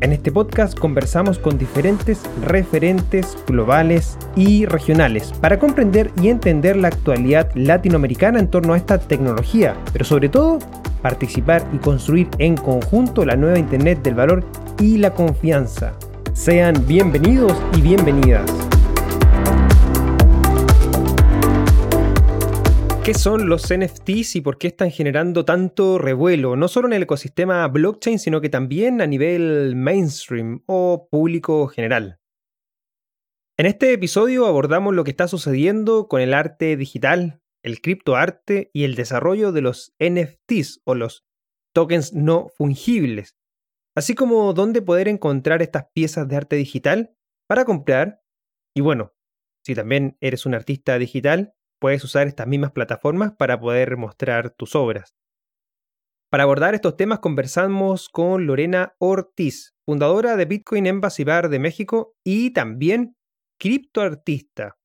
En este podcast conversamos con diferentes referentes globales y regionales para comprender y entender la actualidad latinoamericana en torno a esta tecnología, pero sobre todo participar y construir en conjunto la nueva Internet del valor y la confianza. Sean bienvenidos y bienvenidas. ¿Qué son los NFTs y por qué están generando tanto revuelo? No solo en el ecosistema blockchain, sino que también a nivel mainstream o público general. En este episodio abordamos lo que está sucediendo con el arte digital, el criptoarte y el desarrollo de los NFTs o los tokens no fungibles, así como dónde poder encontrar estas piezas de arte digital para comprar. Y bueno, si también eres un artista digital, puedes usar estas mismas plataformas para poder mostrar tus obras. Para abordar estos temas conversamos con Lorena Ortiz, fundadora de Bitcoin Embassy Bar de México y también criptoartista.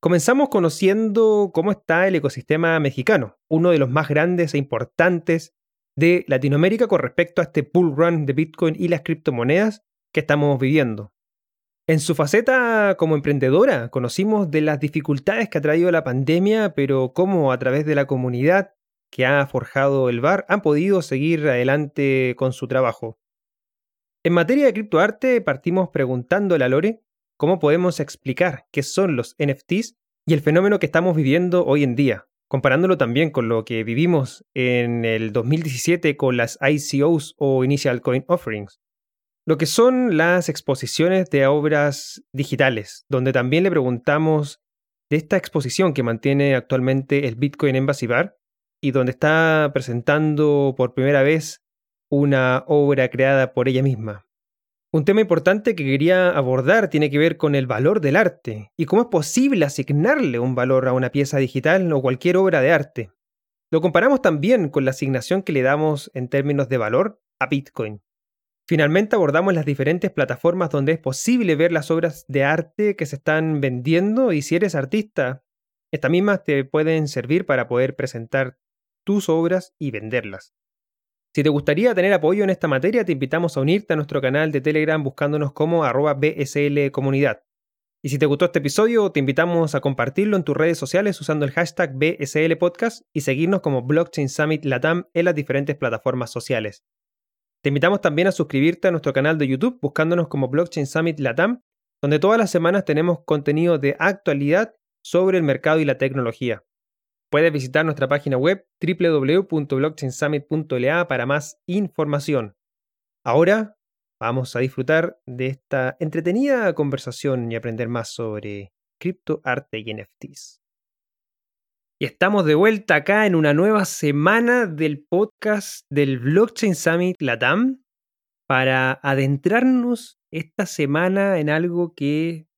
Comenzamos conociendo cómo está el ecosistema mexicano, uno de los más grandes e importantes de Latinoamérica con respecto a este bull run de Bitcoin y las criptomonedas que estamos viviendo. En su faceta como emprendedora, conocimos de las dificultades que ha traído la pandemia, pero cómo a través de la comunidad que ha forjado el bar han podido seguir adelante con su trabajo. En materia de criptoarte, partimos preguntándole a Lore cómo podemos explicar qué son los NFTs y el fenómeno que estamos viviendo hoy en día, comparándolo también con lo que vivimos en el 2017 con las ICOs o Initial Coin Offerings lo que son las exposiciones de obras digitales, donde también le preguntamos de esta exposición que mantiene actualmente el Bitcoin Embassy Bar y donde está presentando por primera vez una obra creada por ella misma. Un tema importante que quería abordar tiene que ver con el valor del arte y cómo es posible asignarle un valor a una pieza digital o cualquier obra de arte. Lo comparamos también con la asignación que le damos en términos de valor a Bitcoin. Finalmente abordamos las diferentes plataformas donde es posible ver las obras de arte que se están vendiendo y si eres artista, estas mismas te pueden servir para poder presentar tus obras y venderlas. Si te gustaría tener apoyo en esta materia, te invitamos a unirte a nuestro canal de Telegram buscándonos como arroba BSL Comunidad. Y si te gustó este episodio, te invitamos a compartirlo en tus redes sociales usando el hashtag BSL Podcast y seguirnos como Blockchain Summit Latam en las diferentes plataformas sociales. Te invitamos también a suscribirte a nuestro canal de YouTube buscándonos como Blockchain Summit Latam, donde todas las semanas tenemos contenido de actualidad sobre el mercado y la tecnología. Puedes visitar nuestra página web www.blockchainsummit.la para más información. Ahora vamos a disfrutar de esta entretenida conversación y aprender más sobre cripto, arte y NFTs. Y estamos de vuelta acá en una nueva semana del podcast del Blockchain Summit Latam para adentrarnos esta semana en algo que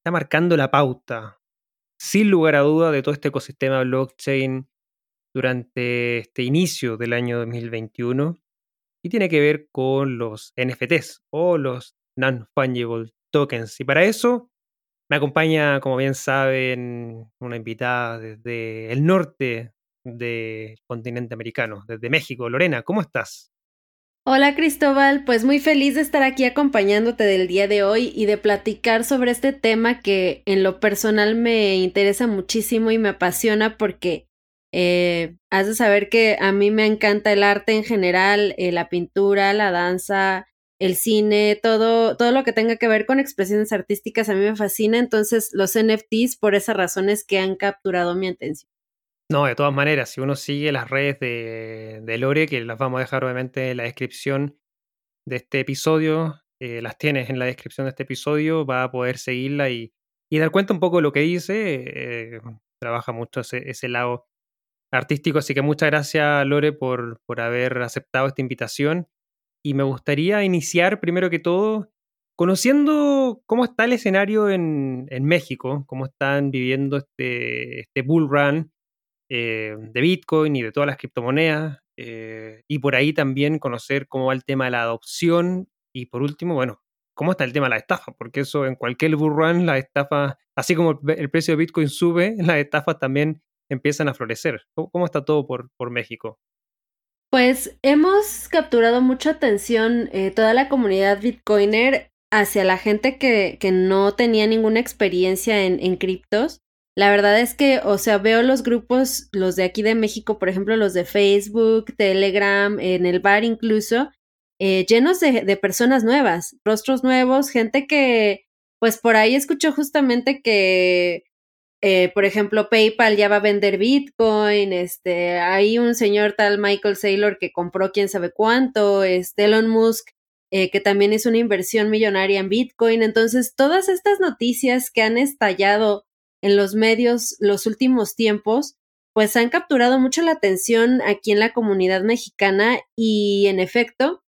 está marcando la pauta, sin lugar a duda, de todo este ecosistema blockchain durante este inicio del año 2021 y tiene que ver con los NFTs o los Non-Fungible Tokens. Y para eso me acompaña, como bien saben, una invitada desde el norte del continente americano, desde México. Lorena, ¿cómo estás? Hola Cristóbal, pues muy feliz de estar aquí acompañándote del día de hoy y de platicar sobre este tema que en lo personal me interesa muchísimo y me apasiona porque eh, has de saber que a mí me encanta el arte en general, eh, la pintura, la danza, el cine, todo, todo lo que tenga que ver con expresiones artísticas a mí me fascina, entonces los NFTs por esas razones que han capturado mi atención. No, de todas maneras, si uno sigue las redes de, Lore, que las vamos a dejar obviamente en la descripción de este episodio, eh, las tienes en la descripción de este episodio, va a poder seguirla y, y dar cuenta un poco de lo que dice. Eh, trabaja mucho ese, ese, lado artístico, así que muchas gracias Lore por, por haber aceptado esta invitación y me gustaría iniciar primero que todo conociendo cómo está el escenario en, México, cómo están viviendo este, este bull run eh, de Bitcoin y de todas las criptomonedas, eh, y por ahí también conocer cómo va el tema de la adopción y por último, bueno, cómo está el tema de la estafa, porque eso en cualquier bull run, la estafa, así como el precio de Bitcoin sube, las estafas también empiezan a florecer. ¿Cómo, está todo por México? Pues hemos capturado mucha atención eh, toda la comunidad Bitcoiner hacia la gente que, que no tenía ninguna experiencia en, criptos. La verdad es que, o sea, veo los grupos, los de aquí de México, por ejemplo, los de Facebook, Telegram, en el bar incluso, eh, llenos de, de, personas nuevas, rostros nuevos, gente que, pues por ahí escuchó justamente que, eh, por ejemplo, PayPal ya va a vender Bitcoin, este, hay un señor tal Michael Saylor que compró quién sabe cuánto, este, Elon Musk, eh, que también es una inversión millonaria en Bitcoin. Entonces, todas estas noticias que han estallado en los medios los últimos tiempos, pues han capturado mucho la atención aquí en la comunidad mexicana y en efecto,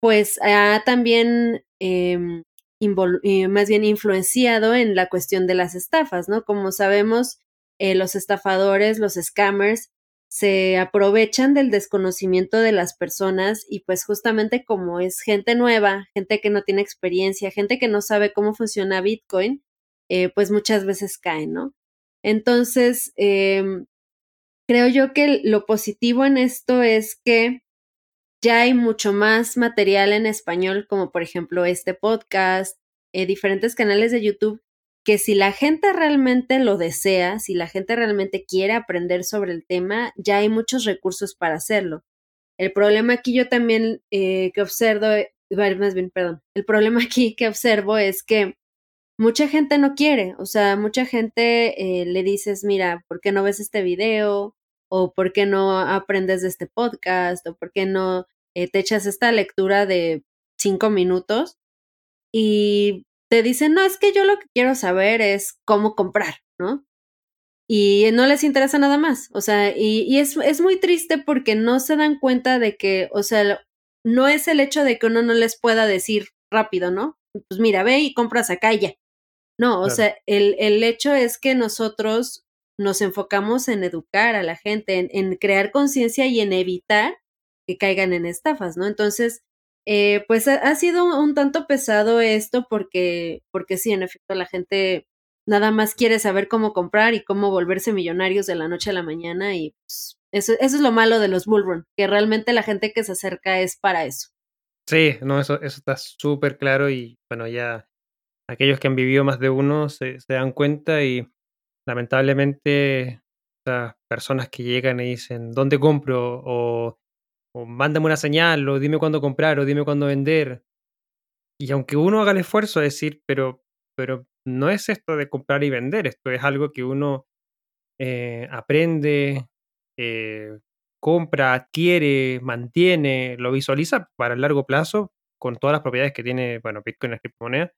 pues ha también em, más bien influenciado en la cuestión de las estafas, ¿no? Como sabemos, eh, los estafadores, los scammers, se aprovechan del desconocimiento de las personas y pues justamente como es gente nueva, gente que no tiene experiencia, gente que no sabe cómo funciona Bitcoin, eh, pues muchas veces caen, ¿no? Entonces, em, creo yo que lo positivo en esto es que ya hay mucho más material en español, como por ejemplo este podcast, eh, diferentes canales de YouTube, que si la gente realmente lo desea, si la gente realmente quiere aprender sobre el tema, ya hay muchos recursos para hacerlo. El problema aquí yo también eh, que observo, más bien, perdón, el problema aquí que observo es que mucha gente no quiere, o sea, mucha gente eh, le dices, mira, ¿por qué no ves este video? ¿O por qué no aprendes de este podcast? ¿O por qué no eh, te echas esta lectura de cinco minutos y te dicen, no, es que yo lo que quiero saber es cómo comprar, ¿no? Y no les interesa nada más. O sea, y, y es, es muy triste porque no se dan cuenta de que, o sea, no es el hecho de que uno no les pueda decir rápido, ¿no? Pues mira, ve y compras acá y ya. No, o sea, el, el, hecho es que nosotros nos enfocamos en educar a la gente, en, en crear conciencia y en evitar que caigan en estafas, ¿no? Entonces, eh, pues ha, sido un tanto pesado esto porque, porque sí, en efecto, la gente nada más quiere saber cómo comprar y cómo volverse millonarios de la noche a la mañana y pues, eso, eso es lo malo de los bullrun, que realmente la gente que se acerca es para eso. Sí, no, eso, eso está súper claro y bueno, ya aquellos que han vivido más de uno se, se dan cuenta y lamentablemente las personas que llegan y dicen, ¿dónde compro? o o mándame una señal, o dime cuándo comprar, o dime cuándo vender. Y aunque uno haga el esfuerzo de decir, pero, pero no es esto de comprar y vender, esto es algo que uno eh, aprende, eh, compra, adquiere, mantiene, lo visualiza para el largo plazo con todas las propiedades que tiene, bueno, Bitcoin es criptomoneda.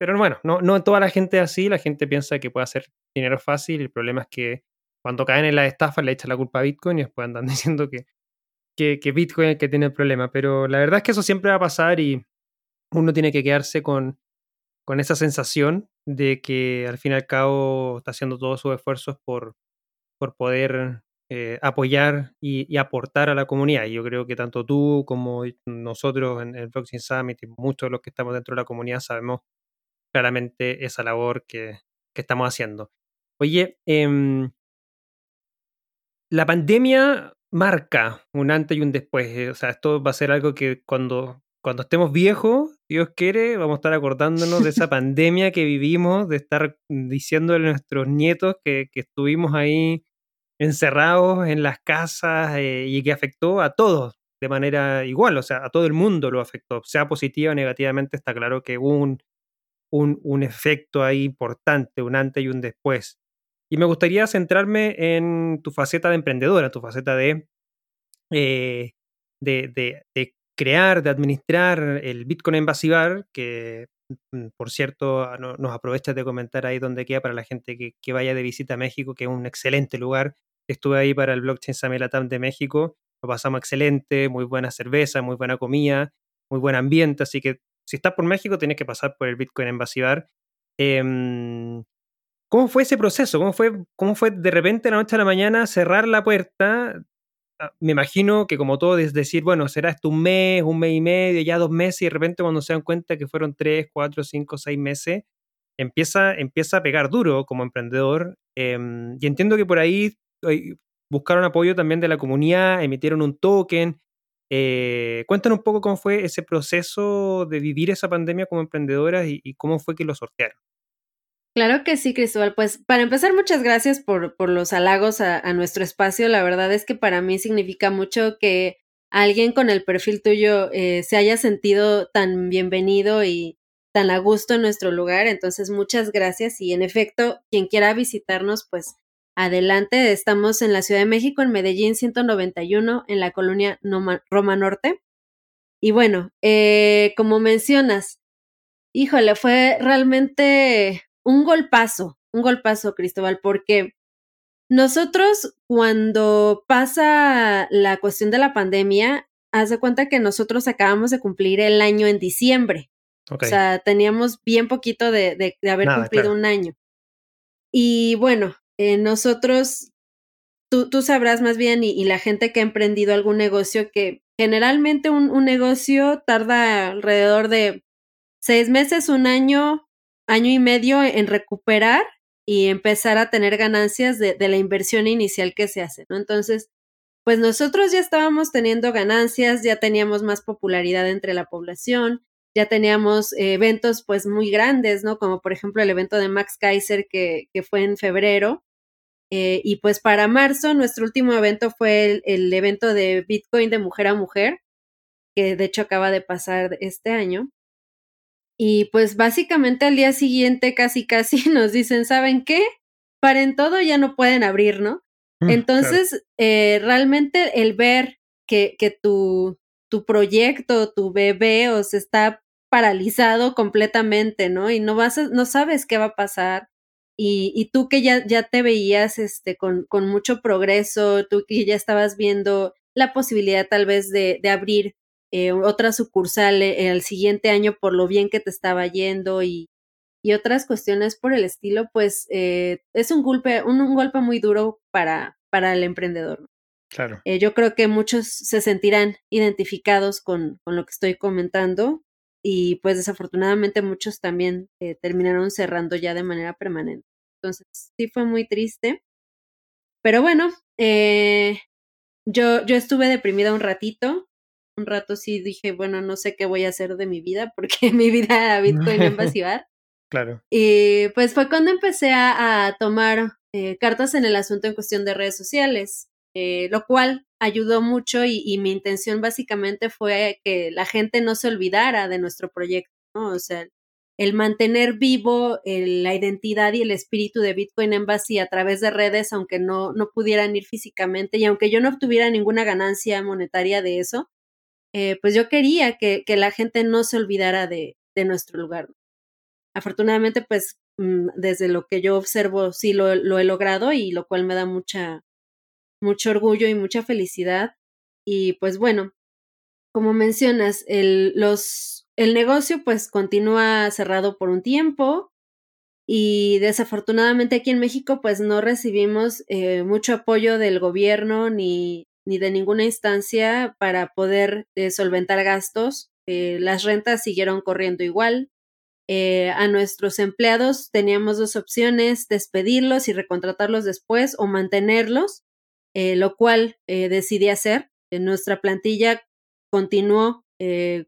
Pero bueno, no, no toda la gente es así, la gente piensa que puede hacer dinero fácil, el problema es que cuando caen en la estafa le echan la culpa a Bitcoin y después andan diciendo que que, Bitcoin es el que tiene el problema. Pero la verdad es que eso siempre va a pasar y uno tiene que quedarse con, con esa sensación de que al fin y al cabo está haciendo todos sus esfuerzos por, por poder eh, apoyar y, aportar a la comunidad. Y yo creo que tanto tú como nosotros en el Blockchain Summit y muchos de los que estamos dentro de la comunidad sabemos claramente esa labor que, que estamos haciendo. Oye, eh, la pandemia marca un antes y un después. Eh, o sea, esto va a ser algo que cuando, cuando estemos viejos, Dios quiere, vamos a estar acordándonos de esa pandemia que vivimos, de estar diciéndole a nuestros nietos que, estuvimos ahí encerrados en las casas eh, y que afectó a todos de manera igual, o sea, a todo el mundo lo afectó, sea positiva o negativamente, está claro que hubo un, un, un efecto ahí importante, un antes y un después. Y me gustaría centrarme en tu faceta de emprendedora, tu faceta de, eh, de, crear, de administrar el Bitcoin Invasivar, que mm, por cierto nos aprovechas de comentar ahí donde queda para la gente que, vaya de visita a México, que es un excelente lugar. Estuve ahí para el Blockchain Summit de México, lo pasamos excelente, muy buena cerveza, muy buena comida. muy buen ambiente, así que si estás por México tienes que pasar por el Bitcoin. Em, ¿Cómo fue ese proceso? ¿Cómo fue, ¿Cómo fue de repente la noche a la mañana cerrar la puerta? Ah, me imagino que como todo es decir, bueno, será esto un mes, un mes y medio, ya dos meses, y de repente cuando se dan cuenta que fueron tres, cuatro, cinco, seis meses, empieza, empieza a pegar duro como emprendedor. Em, y entiendo que por ahí buscaron apoyo también de la comunidad, emitieron un token. Eh, cuéntanos un poco cómo fue ese proceso de vivir esa pandemia como emprendedora y cómo fue que lo sortearon. Claro que sí, Cristóbal. Pues para empezar, muchas gracias por, por los halagos a, nuestro espacio. La verdad es que para mí significa mucho que alguien con el perfil tuyo eh, se haya sentido tan bienvenido y tan a gusto en nuestro lugar. Entonces, muchas gracias. Y en efecto, quien quiera visitarnos, pues adelante. Estamos en la Ciudad de México, en Medellín 191, en la colonia Roma Norte. Y bueno, eh, como mencionas, híjole, fue realmente un golpazo, un golpazo, Cristóbal, porque nosotros cuando pasa la cuestión de la pandemia, haz de cuenta que nosotros acabamos de cumplir el año en diciembre. O sea, teníamos bien poquito de, de, haber cumplido un año. Y bueno, eh, nosotros, tú, tú, sabrás más bien, y, la gente que ha emprendido algún negocio, que generalmente un, un negocio tarda alrededor de seis meses, un año, año y medio en recuperar y empezar a tener ganancias de, la inversión inicial que se hace, ¿no? Entonces, pues nosotros ya estábamos teniendo ganancias, ya teníamos más popularidad entre la población, ya teníamos eventos pues muy grandes, ¿no? Como por ejemplo el evento de Max Kaiser que, fue en febrero. Eh, y pues para marzo nuestro último evento fue el, evento de Bitcoin de mujer a mujer, que de hecho acaba de pasar este año. Y pues básicamente al día siguiente casi casi nos dicen, ¿saben qué? Paren todo, ya no pueden abrir, ¿no? Mm, Entonces, eh, realmente el ver que, que tu, tu proyecto, tu bebé, o se está paralizado completamente, ¿no? Y no vas no sabes qué va a pasar. Y, y tú que ya, ya te veías este, con, con mucho progreso, tú que ya estabas viendo la posibilidad tal vez de, de abrir eh, otra sucursal eh, el siguiente año por lo bien que te estaba yendo y, y otras cuestiones por el estilo, pues eh, es un golpe, un, golpe muy duro para, para el emprendedor. Claro. yo creo que muchos se sentirán identificados con, con, lo que estoy comentando y pues desafortunadamente muchos también terminaron cerrando ya de manera permanente. Entonces sí fue muy triste. Pero bueno, yo, yo estuve deprimida un ratito, un rato sí dije, bueno, no sé qué voy a hacer de mi vida porque mi vida a Bitcoin en vaciar. Claro. Y pues fue cuando empecé a, tomar eh, cartas en el asunto en cuestión de redes sociales, eh, lo cual ayudó mucho y, mi intención básicamente fue que la gente no se olvidara de nuestro proyecto, ¿no? O sea, el mantener vivo la identidad y el espíritu de Bitcoin Embassy a través de redes, aunque no, no pudieran ir físicamente y aunque yo no obtuviera ninguna ganancia monetaria de eso, eh, pues yo quería que, que, la gente no se olvidara de, de nuestro lugar. Afortunadamente, pues mm, desde lo que yo observo, sí lo, lo, he logrado y lo cual me da mucha, mucho orgullo y mucha felicidad. Y pues bueno, como mencionas, el, los, el negocio pues continúa cerrado por un tiempo y desafortunadamente aquí en México pues no recibimos eh, mucho apoyo del gobierno ni, ni de ninguna instancia para poder eh, solventar gastos. Eh, las rentas siguieron corriendo igual. Eh, a nuestros empleados teníamos dos opciones, despedirlos y recontratarlos después o mantenerlos, lo cual decidí hacer. nuestra plantilla continuó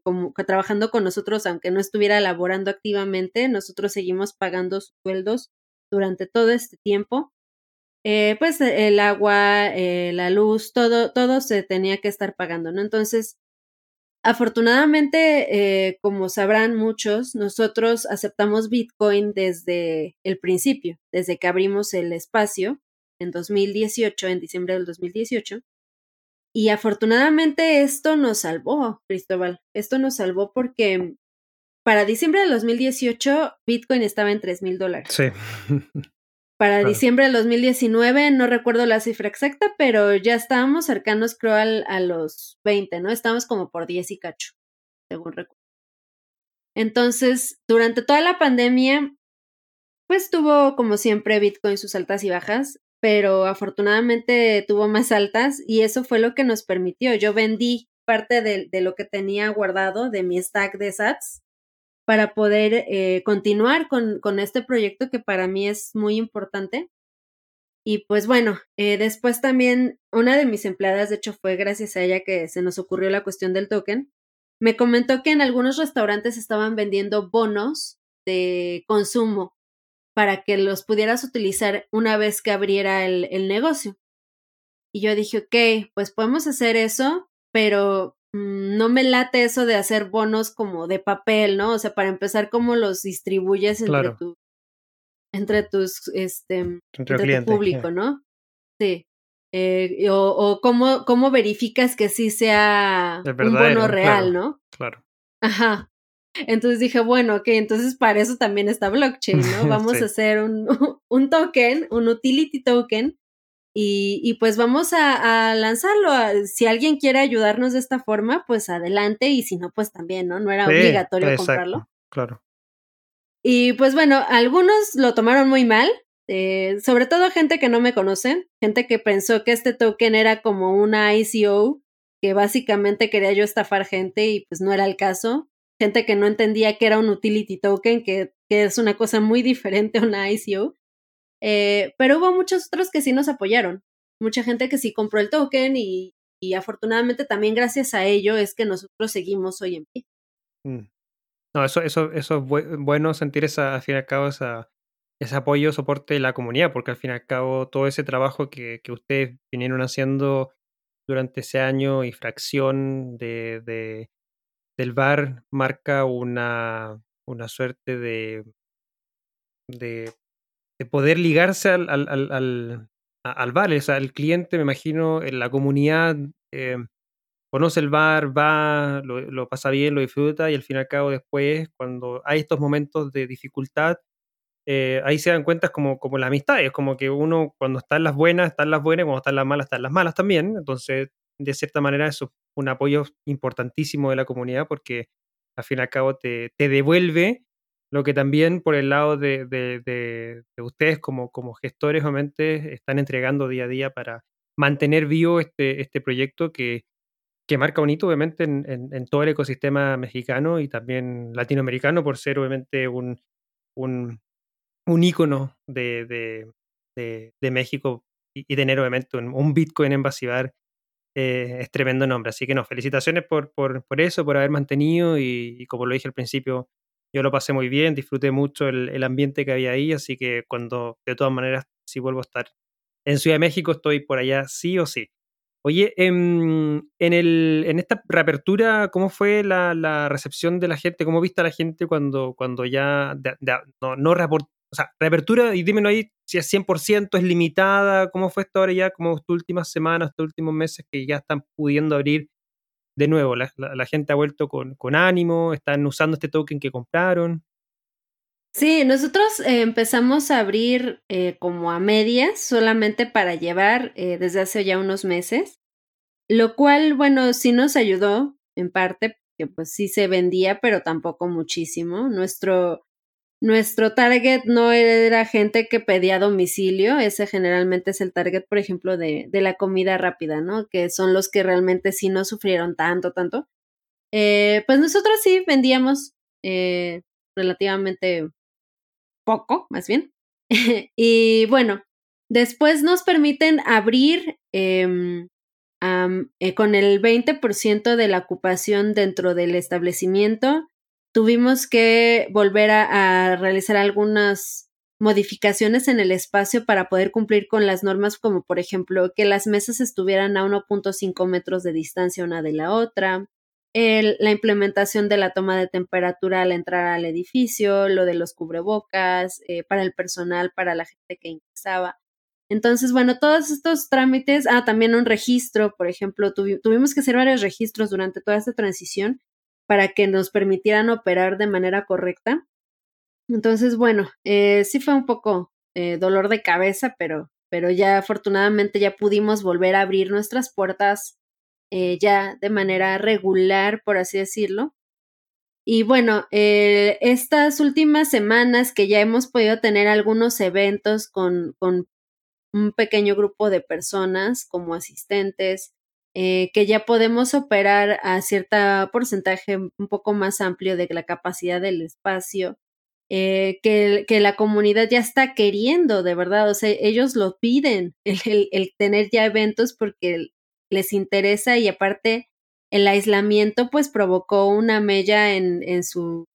como, trabajando con nosotros, aunque no estuviera laborando activamente, nosotros seguimos pagando sueldos durante todo este tiempo. Eh, pues el agua, eh, la luz, todo, todo se tenía que estar pagando, ¿no? Entonces, afortunadamente, eh, como sabrán muchos, nosotros aceptamos Bitcoin desde el principio, desde que abrimos el espacio en 2018, en diciembre del 2018. Y afortunadamente esto nos salvó, Cristóbal. Esto nos salvó porque para diciembre del 2018 Bitcoin estaba en 3 mil dólares. Sí. Para diciembre del 2019, no recuerdo la cifra exacta, pero ya estábamos cercanos, creo, al, a los 20, ¿no? Estábamos como por 10 y cacho. según recuerdo. Entonces, durante toda la pandemia, pues tuvo como siempre Bitcoin sus altas y bajas, pero afortunadamente tuvo más altas y eso fue lo que nos permitió. Yo vendí parte de, de lo que tenía guardado de mi stack de sats para poder eh, continuar con, con, este proyecto que para mí es muy importante. Y pues bueno, eh, después también una de mis empleadas, de hecho fue gracias a ella que se nos ocurrió la cuestión del token, me comentó que en algunos restaurantes estaban vendiendo bonos de consumo para que los pudieras utilizar una vez que abriera el, el negocio. Y yo dije, ok, pues podemos hacer eso, pero no me late eso de hacer bonos como de papel, ¿no? O sea, para empezar, ¿cómo los distribuyes entre tu, entre tus, este, entre, tu público, ¿no? Sí. Eh, o, o cómo, cómo verificas que sí sea un bono real, ¿no? Claro. Ajá. Entonces dije, bueno, ok, entonces para eso también está blockchain, ¿no? Vamos a hacer un, un token, un utility token, y, pues vamos a, lanzarlo. Si alguien quiere ayudarnos de esta forma, pues adelante. Y si no, pues también, ¿no? No era obligatorio comprarlo. Claro. Y pues bueno, algunos lo tomaron muy mal. Eh, sobre todo gente que no me conoce, gente que pensó que este token era como una ICO, que básicamente quería yo estafar gente y pues no era el caso. Gente que no entendía que era un utility token, que, que es una cosa muy diferente a una ICO. Eh, pero hubo muchos otros que sí nos apoyaron, mucha gente que sí compró el token y, afortunadamente también gracias a ello es que nosotros seguimos hoy en pie. Mm. No, eso, eso, eso es bueno sentir esa, al fin y al cabo esa, ese apoyo, soporte de la comunidad, porque al fin y al cabo todo ese trabajo que, que ustedes vinieron haciendo durante ese año y fracción de, de del bar marca una, una suerte de, de de poder ligarse al, al, al, al, el cliente, me imagino, en la comunidad eh, conoce el bar, va, lo, pasa bien, lo disfruta y al fin y al cabo después, cuando hay estos momentos de dificultad, eh, ahí se dan cuenta como, como la amistad. Es como que uno cuando está en las buenas, está en las buenas, cuando está en las malas, está en las malas también. Entonces, de cierta manera, es un apoyo importantísimo de la comunidad porque al fin y al cabo te, te devuelve lo que también por el lado de, de, ustedes como, como gestores obviamente están entregando día a día para mantener vivo este, este proyecto que, que marca un hito obviamente en, todo el ecosistema mexicano y también latinoamericano por ser obviamente un, un, un ícono de, de, México y, tener obviamente un, Bitcoin en eh, es tremendo nombre. Así que no, felicitaciones por, por, por eso, por haber mantenido y, como lo dije al principio, yo lo pasé muy bien, disfruté mucho el, ambiente que había ahí, así que cuando de todas maneras, si vuelvo a estar en Ciudad de México, estoy por allá sí o sí. Oye, em, en, el, en esta reapertura, ¿cómo fue la, recepción de la gente? ¿Cómo viste a la gente cuando, cuando ya no, no o sea, reapertura, y dímelo ahí si es 100%, es limitada, ¿cómo fue esto ahora ya, como estas últimas semanas, estos últimos meses que ya están pudiendo abrir de nuevo, la, gente ha vuelto con, ánimo, están usando este token que compraron. Sí, nosotros eh, empezamos a abrir eh, como a medias, solamente para llevar eh, desde hace ya unos meses, lo cual, bueno, sí nos ayudó en parte, porque pues sí se vendía, pero tampoco muchísimo. Nuestro, nuestro target no era gente que pedía domicilio, ese generalmente es el target, por ejemplo, de, de la comida rápida, ¿no? Que son los que realmente sí no sufrieron tanto, tanto. Eh, pues nosotros sí vendíamos eh, relativamente poco, más bien. y bueno, después nos permiten abrir em, eh, con el 20% de la ocupación dentro del establecimiento tuvimos que volver a, realizar algunas modificaciones en el espacio para poder cumplir con las normas como por ejemplo que las mesas estuvieran a 1.5 metros de distancia una de la otra, la implementación de la toma de temperatura al entrar al edificio, lo de los cubrebocas, eh, para el personal, para la gente que ingresaba. Entonces, bueno, todos estos trámites, ah, también un registro, por ejemplo, tuvimos que hacer varios registros durante toda esta transición para que nos permitieran operar de manera correcta. Entonces, bueno, eh, sí fue un poco eh, dolor de cabeza, pero, pero ya afortunadamente ya pudimos volver a abrir nuestras puertas eh, ya de manera regular, por así decirlo. Y bueno, estas últimas semanas que ya hemos podido tener algunos eventos con, con un pequeño grupo de personas como asistentes, eh, que ya podemos operar a cierto porcentaje un poco más amplio de la capacidad del espacio, eh, que, que, la comunidad ya está queriendo, de verdad, o sea, ellos lo piden, el, el, tener ya eventos porque les interesa y aparte el aislamiento pues provocó una mella en, en su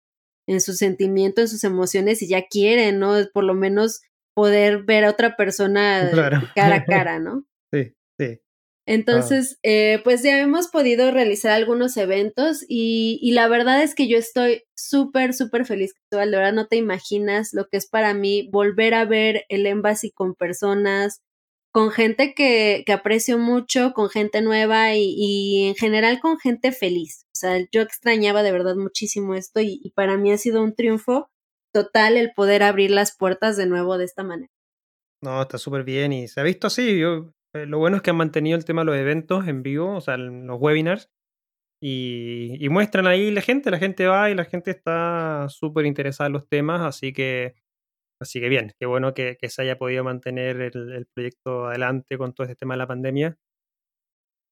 en su sentimiento, en sus emociones y ya quieren, ¿no? Por lo menos poder ver a otra persona cara a cara, ¿no? Sí, sí. Entonces, eh, pues ya hemos podido realizar algunos eventos y, y la verdad es que yo estoy súper, súper feliz, Cristóbal. De verdad no te imaginas lo que es para mí volver a ver el Embassy con personas, con gente que, que aprecio mucho, con gente nueva y, y, en general con gente feliz. O sea, yo extrañaba de verdad muchísimo esto y, y para mí ha sido un triunfo total el poder abrir las puertas de nuevo de esta manera. No, está súper bien y se ha visto así. Yo, eh, lo bueno es que han mantenido el tema de los eventos en vivo, o sea, los webinars, y, y muestran ahí la gente, la gente va y la gente está súper interesada en los temas, así que Así que bien, qué bueno que, se haya podido mantener el, proyecto adelante con todo este tema de la pandemia.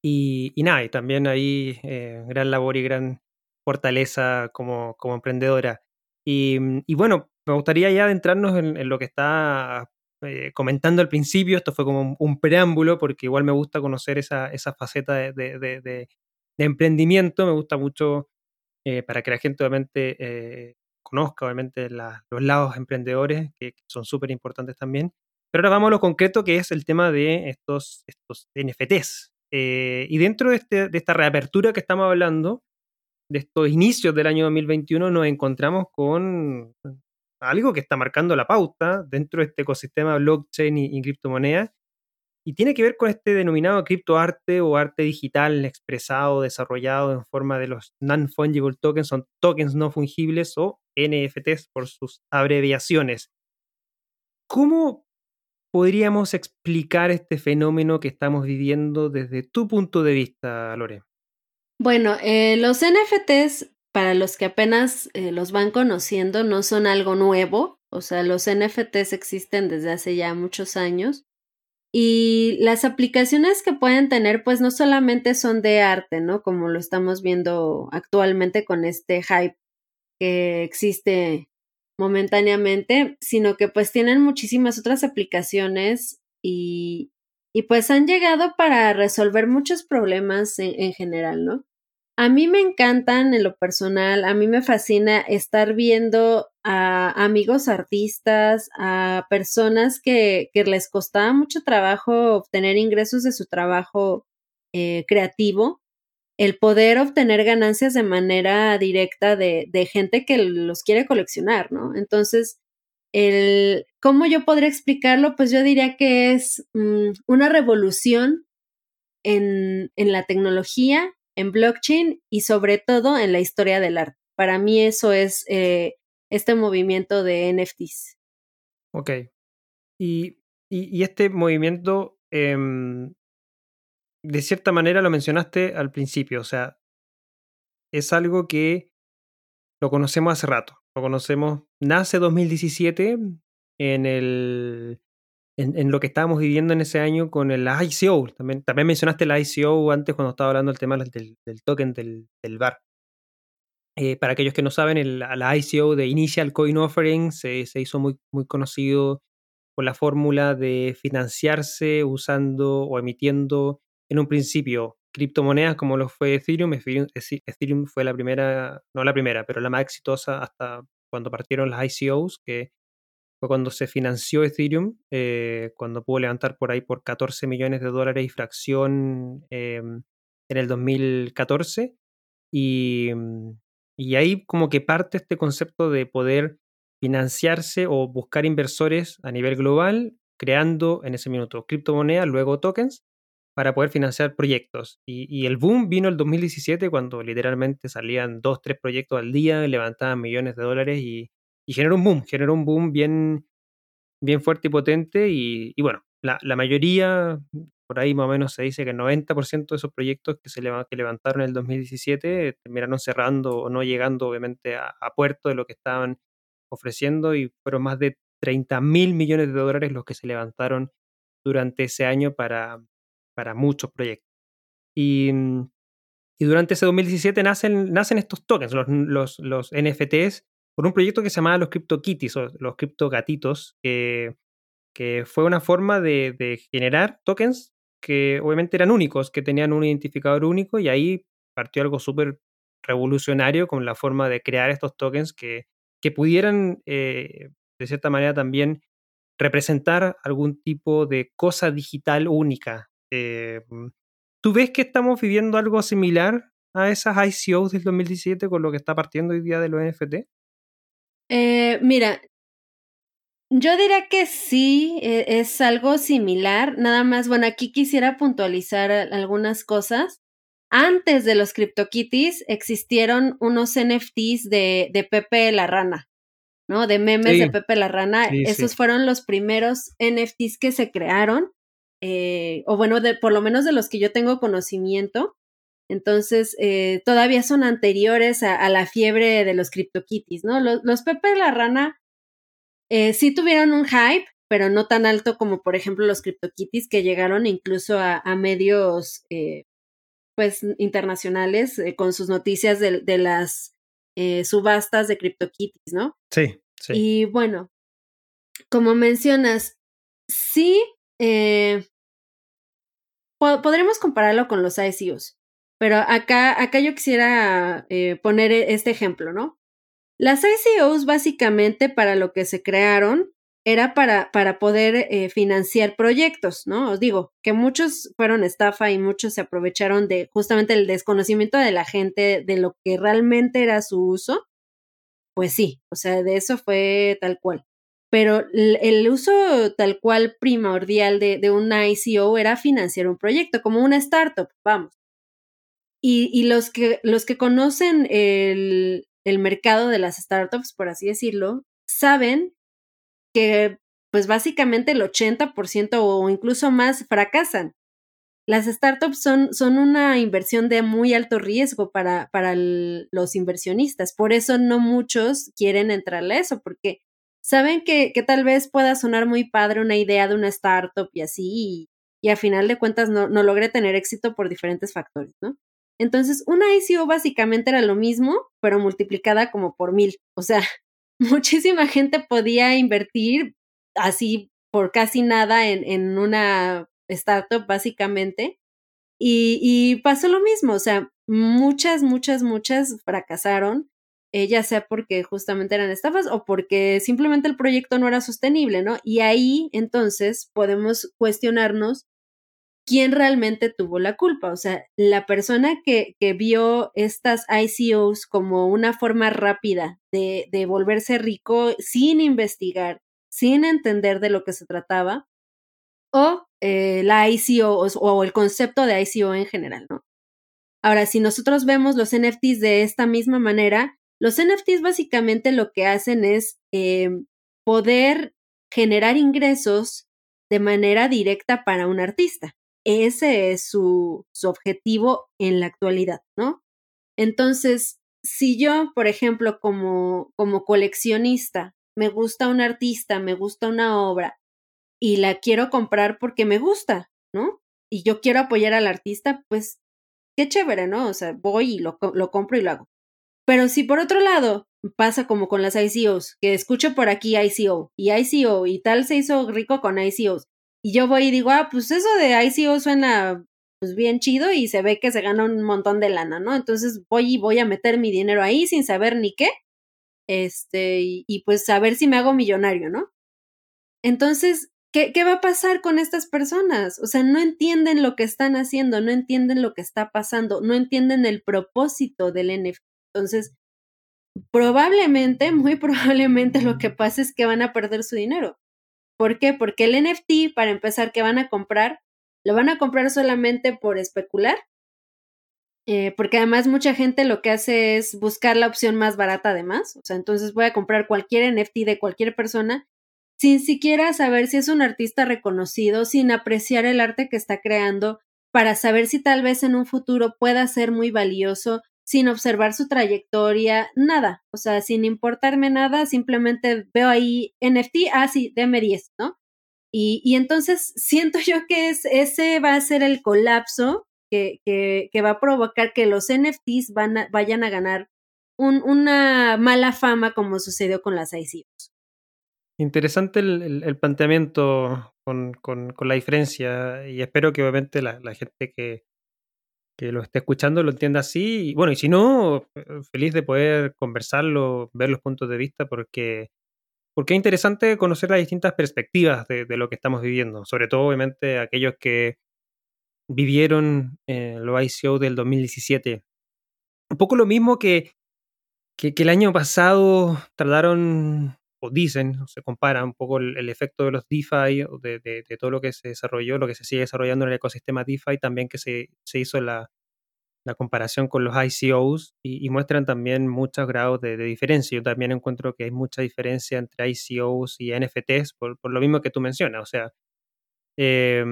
Y, nada, y también ahí eh, gran labor y gran fortaleza como, como emprendedora. Y, bueno, me gustaría ya adentrarnos en, lo que está eh, comentando al principio. Esto fue como un, preámbulo, porque igual me gusta conocer esa, esa faceta de, de, emprendimiento. Me gusta mucho eh, para que la gente obviamente conozca obviamente los lados emprendedores, que, son súper importantes también. Pero ahora vamos a lo concreto, que es el tema de estos, estos NFTs. Eh, y dentro de, este, de esta reapertura que estamos hablando, de estos inicios del año 2021, nos encontramos con algo que está marcando la pauta dentro de este ecosistema blockchain y, y criptomonedas, y tiene que ver con este denominado criptoarte o arte digital expresado, desarrollado en forma de los non-fungible tokens, son tokens no fungibles o NFTs por sus abreviaciones. ¿Cómo podríamos explicar este fenómeno que estamos viviendo desde tu punto de vista, Lore? Bueno, eh, los NFTs, para los que apenas eh, los van conociendo, no son algo nuevo. O sea, los NFTs existen desde hace ya muchos años. Y las aplicaciones que pueden tener, pues no solamente son de arte, ¿no? Como lo estamos viendo actualmente con este hype que existe momentáneamente, sino que pues tienen muchísimas otras aplicaciones y, y pues han llegado para resolver muchos problemas en, en general, ¿no? A mí me encantan en lo personal, a mí me fascina estar viendo a amigos artistas, a personas que, les costaba mucho trabajo obtener ingresos de su trabajo eh, creativo, el poder obtener ganancias de manera directa de, de, gente que los quiere coleccionar, ¿no? Entonces, el, ¿cómo yo podría explicarlo? Pues yo diría que es mm, una revolución en, en la tecnología en blockchain y sobre todo en la historia del arte. Para mí eso es eh, este movimiento de NFTs. Ok. Y, y, este movimiento, em, de cierta manera lo mencionaste al principio, o sea, es algo que lo conocemos hace rato. Lo conocemos, nace 2017 en el en, lo que estábamos viviendo en ese año con el ICO. También, mencionaste el ICO antes cuando estaba hablando del tema del, token del, del bar. Eh, para aquellos que no saben, el, ICO de Initial Coin Offering se, hizo muy, muy conocido por la fórmula de financiarse usando o emitiendo en un principio criptomonedas como lo fue Ethereum. Ethereum. Ethereum fue la primera, no la primera, pero la más exitosa hasta cuando partieron las ICOs, que fue cuando se financió Ethereum, eh, cuando pudo levantar por ahí por 14 millones de dólares y fracción em, en el 2014. Y, mm, y ahí como que parte este concepto de poder financiarse o buscar inversores a nivel global, creando en ese minuto criptomonedas, luego tokens, para poder financiar proyectos. Y, y, el boom vino el 2017 cuando literalmente salían dos, tres proyectos al día, levantaban millones de dólares y, y generó un boom, generó un boom bien, bien fuerte y potente y, bueno, la, mayoría, por ahí más o menos se dice que el 90% de esos proyectos que se levantaron en el 2017 terminaron cerrando o no llegando obviamente a, puerto de lo que estaban ofreciendo y fueron más de 30 mil millones de dólares los que se levantaron durante ese año para, para muchos proyectos. Y, y, durante ese 2017 nacen, nacen estos tokens, los, los, los NFTs, por un proyecto que se llamaba los CryptoKitties o los CryptoGatitos, que, que fue una forma de, de, generar tokens que obviamente eran únicos, que tenían un identificador único y ahí partió algo súper revolucionario con la forma de crear estos tokens que, que pudieran eh, de cierta manera también representar algún tipo de cosa digital única. Eh, ¿Tú ves que estamos viviendo algo similar a esas ICOs del 2017 con lo que está partiendo hoy día de los NFT? Eh, mira, yo diría que sí, e, es algo similar. Nada más, bueno, aquí quisiera puntualizar algunas cosas. Antes de los CryptoKitties existieron unos NFTs de, de Pepe la Rana, ¿no? De memes de Pepe la Rana. Esos fueron los primeros NFTs que se crearon, eh, o bueno, de, por lo menos de los que yo tengo conocimiento. Entonces, eh, todavía son anteriores a, la fiebre de los CryptoKitties, ¿no? Los, los Pepe la Rana eh, sí tuvieron un hype, pero no tan alto como, por ejemplo, los CryptoKitties que llegaron incluso a, a medios, eh, pues, internacionales eh, con sus noticias de, de las subastas de CryptoKitties, ¿no? Sí, sí. Y bueno, como mencionas, sí, podremos compararlo con los ICOs. Pero acá, acá yo quisiera eh, poner e, este ejemplo, ¿no? Las ICOs básicamente para lo que se crearon era para, para poder eh, financiar proyectos, ¿no? Os digo que muchos fueron estafa y muchos se aprovecharon de justamente el desconocimiento de la gente de lo que realmente era su uso. Pues sí, o sea, de eso fue tal cual. Pero el, uso tal cual primordial de, de una ICO era financiar un proyecto, como una startup, vamos. Y, los, que, los que conocen el, el mercado de las startups, por así decirlo, saben que pues básicamente el 80% o incluso más fracasan. Las startups son, son una inversión de muy alto riesgo para, para los inversionistas. Por eso no muchos quieren entrarle a eso, porque saben que, que, tal vez pueda sonar muy padre una idea de una startup y así, y, y a final de cuentas no, no logre tener éxito por diferentes factores, ¿no? Entonces, una ICO básicamente era lo mismo, pero multiplicada como por mil. O sea, muchísima gente podía invertir así por casi nada en, en una startup, básicamente. Y, y, pasó lo mismo, o sea, muchas, muchas, muchas fracasaron, eh, ya sea porque justamente eran estafas o porque simplemente el proyecto no era sostenible, ¿no? Y ahí entonces podemos cuestionarnos quién realmente tuvo la culpa. O sea, la persona que, que vio estas ICOs como una forma rápida de, de, volverse rico sin investigar, sin entender de lo que se trataba, o eh, la ICO o, el concepto de ICO en general. Ahora, si nosotros vemos los NFTs de esta misma manera, los NFTs básicamente lo que hacen es eh, poder generar ingresos de manera directa para un artista ese es su, su objetivo en la actualidad, ¿no? Entonces, si yo, por ejemplo, como, como coleccionista, me gusta un artista, me gusta una obra y la quiero comprar porque me gusta, ¿no? Y yo quiero apoyar al artista, pues qué chévere, ¿no? O sea, voy y lo, lo compro y lo hago. Pero si por otro lado pasa como con las ICOs, que escucho por aquí ICO y ICO y tal se hizo rico con ICOs y yo voy y digo, ah, pues eso de ICO suena pues bien chido y se ve que se gana un montón de lana, ¿no? Entonces voy y voy a meter mi dinero ahí sin saber ni qué, este, y, pues a ver si me hago millonario, ¿no? Entonces, ¿qué, ¿qué va a pasar con estas personas? O sea, no entienden lo que están haciendo, no entienden lo que está pasando, no entienden el propósito del NFT. Entonces, probablemente, muy probablemente lo que pasa es que van a perder su dinero. ¿Por qué? Porque el NFT, para empezar, que van a comprar, lo van a comprar solamente por especular. Eh, porque además mucha gente lo que hace es buscar la opción más barata además. O sea, entonces voy a comprar cualquier NFT de cualquier persona sin siquiera saber si es un artista reconocido, sin apreciar el arte que está creando, para saber si tal vez en un futuro pueda ser muy valioso, sin observar su trayectoria, nada, o sea, sin importarme nada, simplemente veo ahí NFT, ah, sí, deme 10, ¿no? Y, y entonces siento yo que es, ese va a ser el colapso que, que, que va a provocar que los NFTs van vayan a ganar un, una mala fama como sucedió con las ICOs. Interesante el, el, planteamiento con, con, con, la diferencia y espero que obviamente la, la gente que, que, lo esté escuchando lo entienda así. Y bueno, y si no, feliz de poder conversarlo, ver los puntos de vista porque, porque es interesante conocer las distintas perspectivas de, lo que estamos viviendo, sobre todo obviamente aquellos que vivieron eh, los ICO del 2017. Un poco lo mismo que, que, que el año pasado trataron o dicen, se compara un poco el, efecto de los DeFi, de, de, todo lo que se desarrolló, lo que se sigue desarrollando en el ecosistema DeFi, también que se, se hizo la, la, comparación con los ICOs y, muestran también muchos grados de, diferencia. Yo también encuentro que hay mucha diferencia entre ICOs y NFTs por, por lo mismo que tú mencionas. O sea, eh,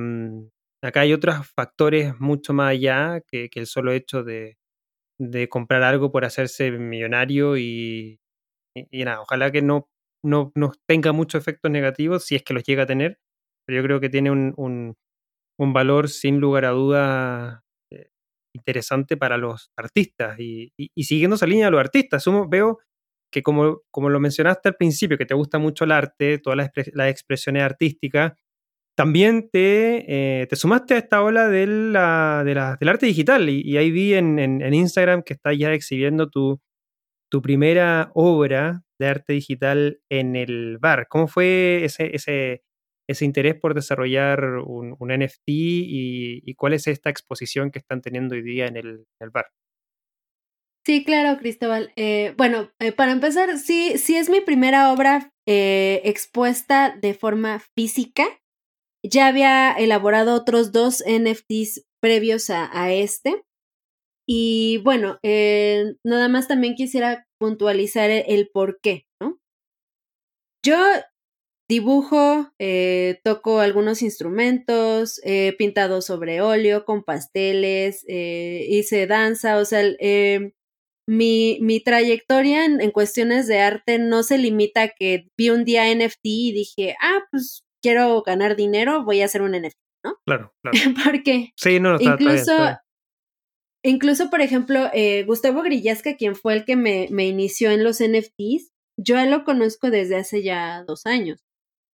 acá hay otros factores mucho más allá que, que el solo hecho de, de comprar algo por hacerse millonario y, y nada, ojalá que no no, tenga muchos efectos negativos, si es que los llega a tener, pero yo creo que tiene un, un, un valor sin lugar a duda eh, interesante para los artistas. Y, y, siguiendo esa línea de los artistas, veo que como, como lo mencionaste al principio, que te gusta mucho el arte, todas las, expresiones artísticas, también te, eh, te, sumaste a esta ola de la, de la, del arte digital y, y ahí vi en, en, en, Instagram que estás ya exhibiendo tu, tu primera obra de arte digital en el bar. ¿Cómo fue ese, ese, ese interés por desarrollar un, un NFT y, cuál es esta exposición que están teniendo hoy día en el, el bar? Sí, claro, Cristóbal. Eh, bueno, eh, para empezar, sí, sí es mi primera obra eh, expuesta de forma física. Ya había elaborado otros dos NFTs previos a, a este. Y bueno, eh, nada más también quisiera puntualizar el, el por qué, ¿no? Yo dibujo, eh, toco algunos instrumentos, he pintado sobre óleo, con pasteles, eh, hice danza, o sea, eh, mi, mi, trayectoria en, en, cuestiones de arte no se limita a que vi un día NFT y dije, ah, pues quiero ganar dinero, voy a hacer un NFT, ¿no? Claro, claro. Porque sí, no, no, incluso... Está bien, está bien. Incluso, por ejemplo, eh, Gustavo Grillasca, quien fue el que me, inició en los NFTs, yo lo conozco desde hace ya dos años.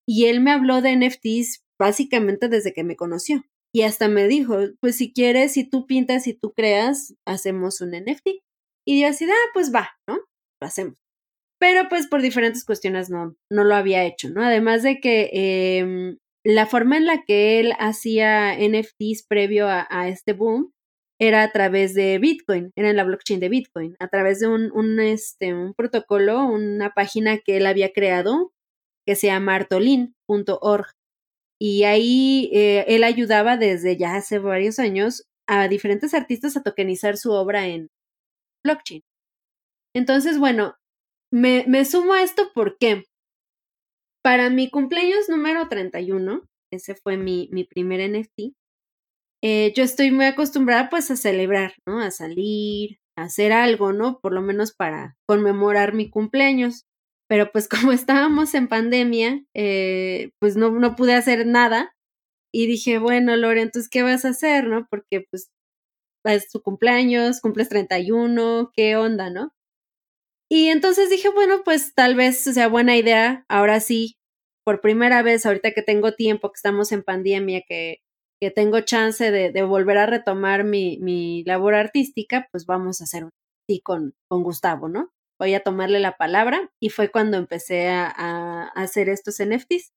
Y él me habló de NFTs básicamente desde que me conoció. Y hasta me dijo, pues si quieres, si tú pintas y tú creas, hacemos un NFT. Y yo así, ah, pues va, ¿no? Lo hacemos. Pero pues por diferentes cuestiones no, no lo había hecho, ¿no? Además de que eh, la forma en la que él hacía NFTs previo a este boom era a través de Bitcoin, era en la blockchain de Bitcoin, a través de un, este, un protocolo, una página que él había creado que se llama artolin.org. Y ahí eh, él ayudaba desde ya hace varios años a diferentes artistas a tokenizar su obra en blockchain. Entonces, bueno, me, me sumo a esto porque para mi cumpleaños número 31, ese fue mi, mi primer NFT, eh, yo estoy muy acostumbrada pues a celebrar, ¿no? A salir, a hacer algo, ¿no? Por lo menos para conmemorar mi cumpleaños. Pero pues como estábamos en pandemia, eh, pues no, no pude hacer nada. Y dije, bueno, Lore, entonces, ¿qué vas a hacer, no? Porque pues es tu cumpleaños, cumples 31, ¿qué onda, no? Y entonces dije, bueno, pues tal vez sea buena idea, ahora sí, por primera vez, ahorita que tengo tiempo, que estamos en pandemia, que que tengo chance de, volver a retomar mi, mi, labor artística, pues vamos a hacer así con, con Gustavo, ¿no? Voy a tomarle la palabra y fue cuando empecé a, a, hacer estos NFTs.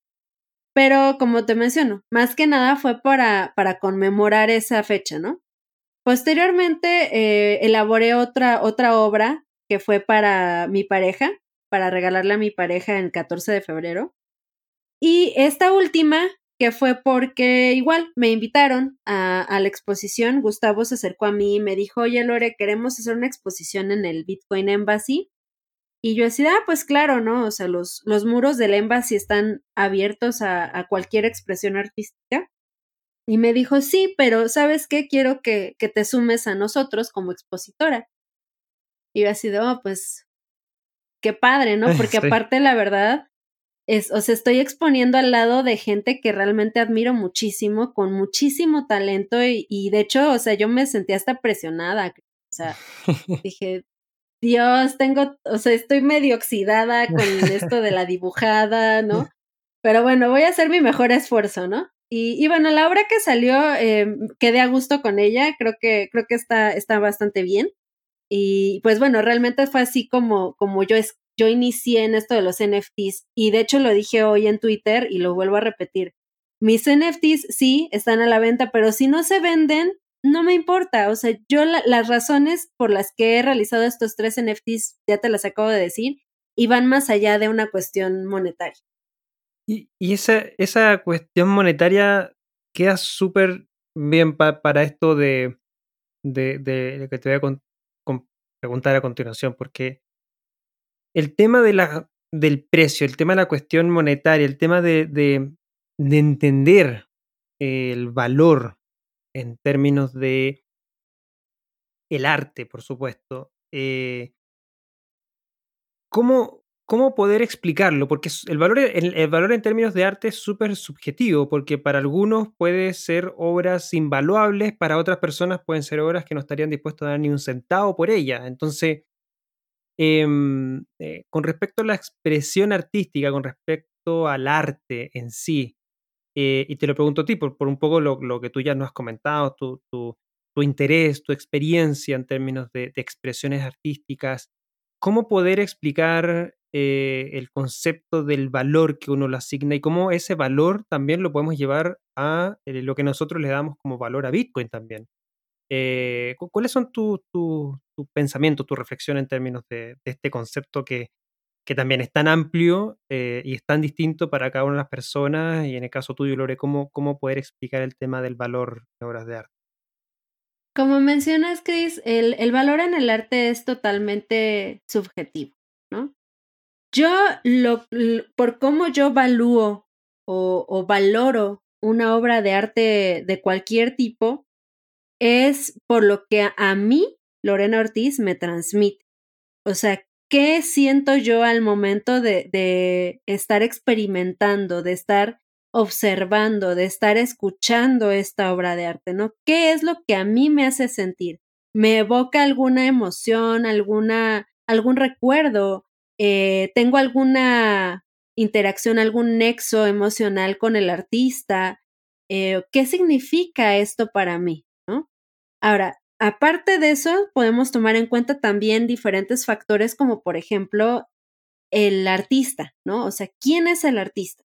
Pero como te menciono, más que nada fue para, para conmemorar esa fecha, ¿no? Posteriormente eh, elaboré otra, otra obra que fue para mi pareja, para regalarle a mi pareja el 14 de febrero. Y esta última que fue porque igual me invitaron a, a, la exposición, Gustavo se acercó a mí y me dijo, oye Lore, queremos hacer una exposición en el Bitcoin Embassy Y yo decía, ah, pues claro, ¿no? O sea, los, los muros del Embassy están abiertos a, a, cualquier expresión artística. Y me dijo, sí, pero ¿sabes qué? Quiero que, que te sumes a nosotros como expositora. Y yo así de, oh, pues, qué padre, ¿no? Porque aparte, la verdad, es, o sea, estoy exponiendo al lado de gente que realmente admiro muchísimo, con muchísimo talento y, y de hecho, o sea, yo me sentí hasta presionada. O sea, dije, Dios, tengo, o sea, estoy medio oxidada con esto de la dibujada, ¿no? Pero bueno, voy a hacer mi mejor esfuerzo, ¿no? Y, y bueno, la obra que salió, eh, quedé a gusto con ella, creo que, creo que está, está bastante bien. Y pues bueno, realmente fue así como, como yo, es, yo inicié en esto de los NFTs. Y de hecho lo dije hoy en Twitter y lo vuelvo a repetir. Mis NFTs sí están a la venta, pero si no se venden, no me importa, o sea, yo las razones por las que he realizado estos tres NFTs, ya te las acabo de decir, y van más allá de una cuestión monetaria. Y, esa, cuestión monetaria queda súper bien para esto de, de, que te voy a preguntar a continuación, porque el tema de la, del precio, el tema de la cuestión monetaria, el tema de, de, de entender el valor en términos de el arte, por supuesto. Eh, ¿cómo, ¿Cómo poder explicarlo? Porque el valor, el, valor en términos de arte es súper subjetivo, porque para algunos puede ser obras invaluables, para otras personas pueden ser obras que no estarían dispuestos a dar ni un centavo por ella. Entonces, em, eh, con respecto a la expresión artística, con respecto al arte en sí, eh, y te lo pregunto a ti, por, un poco lo, que tú ya nos has comentado, tu, interés, tu experiencia en términos de, de, expresiones artísticas, ¿cómo poder explicar eh, el concepto del valor que uno le asigna y cómo ese valor también lo podemos llevar a lo que nosotros le damos como valor a Bitcoin también? Eh, ¿Cuáles son tus tu, tu pensamientos, tu reflexión en términos de, este concepto que, también es tan amplio eh, y es tan distinto para cada una de las personas, y en el caso tuyo, Lore, ¿cómo, poder explicar el tema del valor de obras de arte? Como mencionas, Chris, el, valor en el arte es totalmente subjetivo, ¿no? Yo, por cómo yo valúo o valoro una obra de arte de cualquier tipo, es por lo que a mí, Lorena Ortiz, me transmite. O sea, ¿qué siento yo al momento de, de, estar experimentando, de estar observando, de estar escuchando esta obra de arte, ¿no? ¿Qué es lo que a mí me hace sentir? ¿Me evoca alguna emoción, alguna, algún recuerdo? Eh, ¿Tengo alguna interacción, algún nexo emocional con el artista? Eh, ¿Qué significa esto para mí? Ahora, Aparte de eso, podemos tomar en cuenta también diferentes factores como por ejemplo el artista, ¿no? O sea, ¿quién es el artista?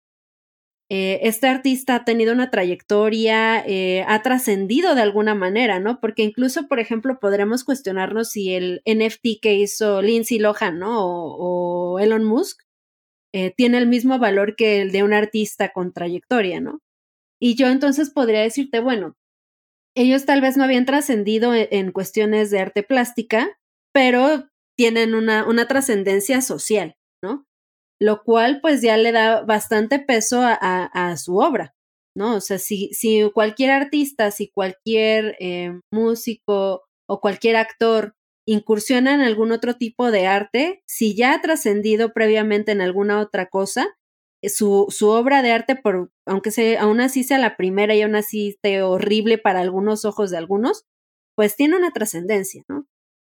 Eh, este artista ha tenido una trayectoria, eh, ha trascendido de alguna manera, ¿no? Porque incluso, por ejemplo, podremos cuestionarnos si el NFT que hizo Lindsay Lohan, ¿no? O, o Elon Musk eh, tiene el mismo valor que el de un artista con trayectoria, ¿no? Y yo entonces podría decirte, bueno, ellos tal vez no habían trascendido e-, en, cuestiones de arte plástica, pero tienen una, una trascendencia social, ¿no? Lo cual pues ya le da bastante peso a, su obra, ¿no? O sea, si, si cualquier artista, si cualquier eh, músico o cualquier actor incursiona en algún otro tipo de arte, si ya ha trascendido previamente en alguna otra cosa, su, su obra de arte, por, aunque sea, aún así sea la primera y aún así esté horrible para algunos ojos de algunos, pues tiene una trascendencia, ¿no?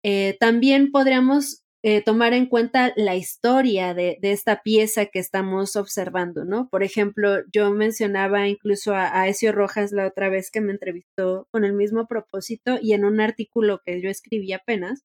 Eh, también podríamos eh, tomar en cuenta la historia de, de, esta pieza que estamos observando, ¿no? Por ejemplo, yo mencionaba incluso a, a Ezio Rojas la otra vez que me entrevistó con el mismo propósito y en un artículo que yo escribí apenas,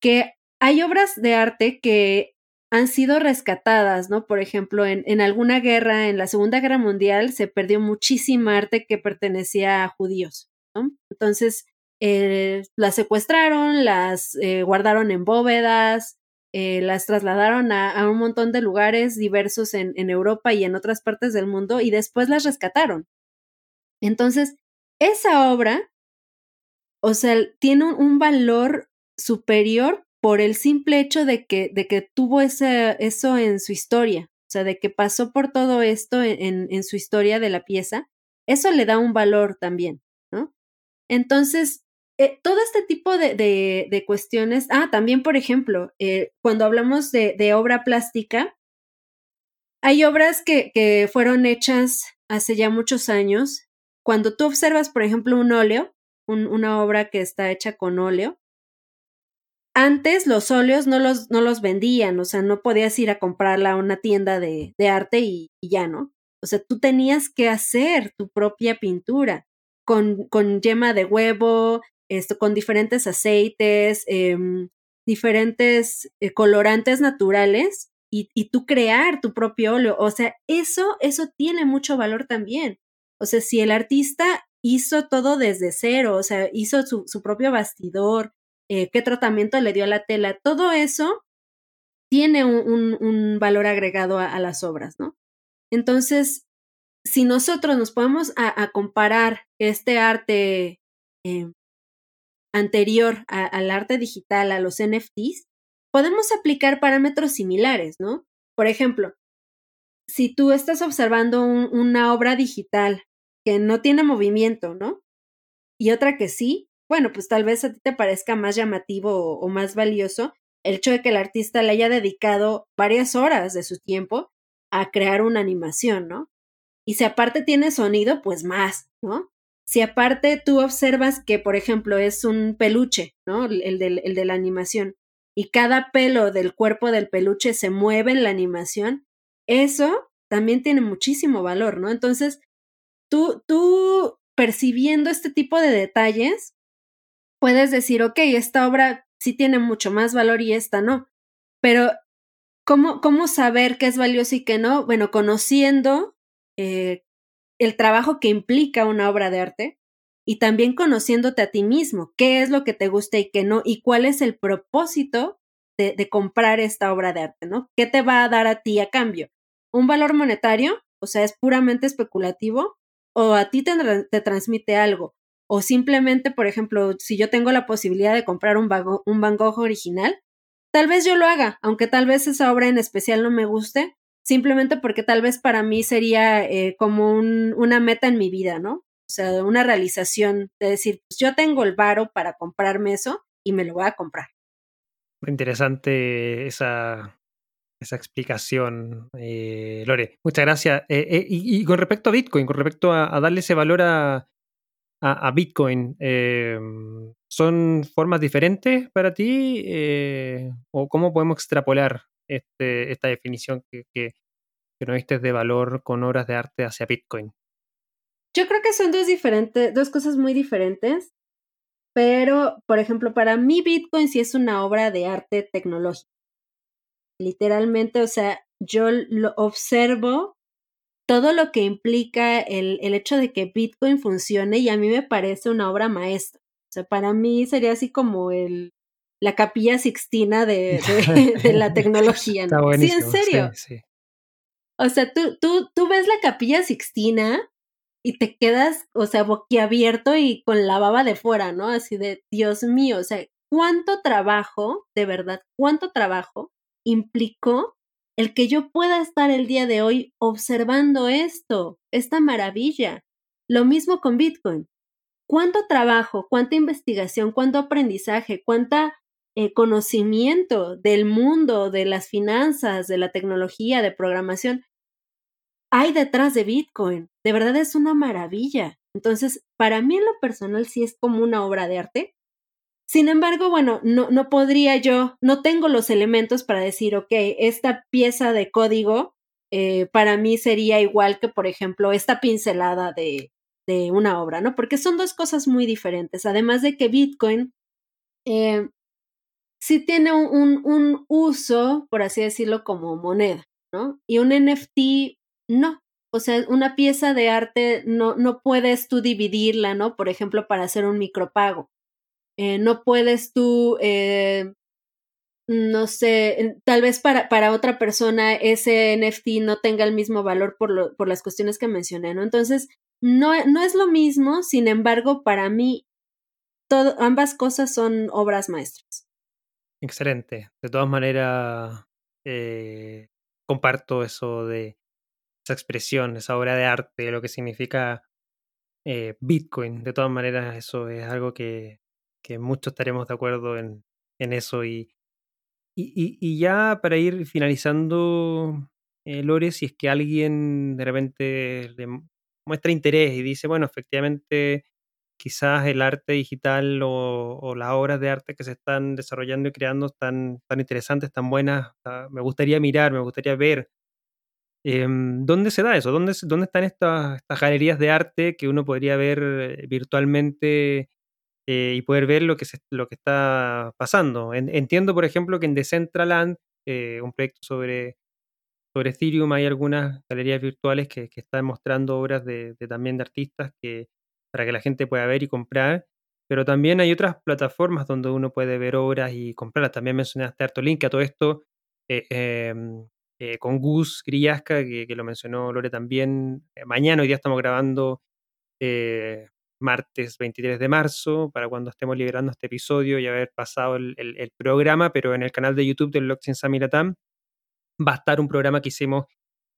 que hay obras de arte que han sido rescatadas, ¿no? Por ejemplo, en, alguna guerra, en la Segunda Guerra Mundial, se perdió muchísima arte que pertenecía a judíos, ¿no? Entonces, eh, las secuestraron, las eh, guardaron en bóvedas, eh, las trasladaron a, un montón de lugares diversos en, Europa y en otras partes del mundo y después las rescataron. Entonces, esa obra, o sea, tiene un valor superior por el simple hecho de que, de que tuvo ese, eso en su historia, o sea, de que pasó por todo esto en, en su historia de la pieza, eso le da un valor también, ¿no? Entonces, eh, todo este tipo de, de, cuestiones, ah, también, por ejemplo, eh, cuando hablamos de, de, obra plástica, hay obras que, que fueron hechas hace ya muchos años. Cuando tú observas, por ejemplo, un óleo, una obra que está hecha con óleo, antes los óleos no los, no los vendían, o sea, no podías ir a comprarla a una tienda de, arte y, ya, ¿no? O sea, tú tenías que hacer tu propia pintura con, con yema de huevo, esto, con diferentes aceites, em, diferentes eh, colorantes naturales y, y, tú crear tu propio óleo. O sea, eso, eso tiene mucho valor también. O sea, si el artista hizo todo desde cero, o sea, hizo su, su propio bastidor, eh, qué tratamiento le dio a la tela, todo eso tiene un, un, valor agregado a, las obras, ¿no? Entonces, si nosotros nos podemos a, comparar este arte eh, anterior al arte digital, a los NFTs, podemos aplicar parámetros similares, ¿no? Por ejemplo, si tú estás observando una obra digital que no tiene movimiento, ¿no? Y otra que sí, bueno, pues tal vez a ti te parezca más llamativo o, más valioso el hecho de que el artista le haya dedicado varias horas de su tiempo a crear una animación, ¿no? Y si aparte tiene sonido, pues más, ¿no? Si aparte tú observas que, por ejemplo, es un peluche, ¿no? El de, el de la animación, y cada pelo del cuerpo del peluche se mueve en la animación, eso también tiene muchísimo valor, ¿no? Entonces, tú, tú percibiendo este tipo de detalles, puedes decir, ok, esta obra sí tiene mucho más valor y esta no. Pero, ¿cómo, cómo saber qué es valioso y qué no? Bueno, conociendo eh, el trabajo que implica una obra de arte y también conociéndote a ti mismo, qué es lo que te gusta y qué no, y cuál es el propósito de, comprar esta obra de arte, ¿no? ¿Qué te va a dar a ti a cambio? ¿Un valor monetario? O sea, es puramente especulativo, o a ti te transmite algo, o simplemente, por ejemplo, si yo tengo la posibilidad de comprar un, un Van Gogh original, tal vez yo lo haga, aunque tal vez esa obra en especial no me guste, simplemente porque tal vez para mí sería eh, como un, una meta en mi vida, ¿no? O sea, una realización de decir, pues yo tengo el varo para comprarme eso y me lo voy a comprar. Interesante esa, esa explicación, eh, Lore. Muchas gracias. Eh, y, con respecto a Bitcoin, con respecto a, darle ese valor a, a, Bitcoin, ¿son formas diferentes para ti? ¿O cómo podemos extrapolar este, esta definición que, que, que nos diste de valor con obras de arte hacia Bitcoin? Yo creo que son dos diferentes, dos cosas muy diferentes, pero, por ejemplo, para mí Bitcoin sí es una obra de arte tecnológico. Literalmente, o sea, yo lo observo todo lo que implica el, el hecho de que Bitcoin funcione y a mí me parece una obra maestra. O sea, para mí sería así como el, la capilla sixtina de, de, la tecnología. ¿no? sí, en serio. O sea, tú, tú, tú ves la capilla sixtina y te quedas, o sea, boquiabierto y con la baba de fuera, ¿no? Así de, Dios mío, o sea, cuánto trabajo, de verdad, cuánto trabajo implicó el que yo pueda estar el día de hoy observando esto, esta maravilla. Lo mismo con Bitcoin. ¿Cuánto trabajo, cuánta investigación, cuánto aprendizaje, cuánta eh, conocimiento del mundo, de las finanzas, de la tecnología, de programación, hay detrás de Bitcoin. De verdad es una maravilla. Entonces, para mí en lo personal sí es como una obra de arte. Sin embargo, bueno, no, no podría yo, no tengo los elementos para decir, ok, esta pieza de código eh, para mí sería igual que, por ejemplo, esta pincelada de, de, una obra, ¿no? Porque son dos cosas muy diferentes. Además de que Bitcoin eh, sí tiene un, un, uso, por así decirlo, como moneda, ¿no? Y un NFT no. O sea, una pieza de arte no, no puedes tú dividirla, ¿no? Por ejemplo, para hacer un micropago. Eh, no puedes tú, eh, no sé, tal vez para, para otra persona ese NFT no tenga el mismo valor por, lo, por las cuestiones que mencioné, ¿no? Entonces, no, no es lo mismo, sin embargo, para mí, ambas cosas son obras maestras. Excelente. De todas maneras, eh, comparto eso de esa expresión, esa obra de arte, lo que significa Bitcoin. De todas maneras, eso es algo que, que muchos estaremos de acuerdo en, en eso. Y, y, y, ya para ir finalizando, eh, Lore, si es que alguien de repente le muestra interés y dice, bueno, efectivamente quizás el arte digital o, las obras de arte que se están desarrollando y creando están tan interesantes, tan buenas. me gustaría mirar, me gustaría ver. Em, ¿Dónde se da eso? ¿Dónde, dónde están estas, galerías de arte que uno podría ver eh, virtualmente eh, y poder ver lo que, lo que está pasando? entiendo, por ejemplo, que en Decentraland, eh, un proyecto sobre, sobre Ethereum, hay algunas galerías virtuales que, están mostrando obras de, también de artistas que, para que la gente pueda ver y comprar. Pero también hay otras plataformas donde uno puede ver obras y comprarlas. También mencionaste Artolink, que a todo esto eh, em, eh, con Gus Grillasca, que, lo mencionó Lore también. Eh, mañana, hoy día estamos grabando martes 23 de marzo, para cuando estemos liberando este episodio y haber pasado el, programa, pero en el canal de YouTube del Blockchain Samiratam va a estar un programa que hicimos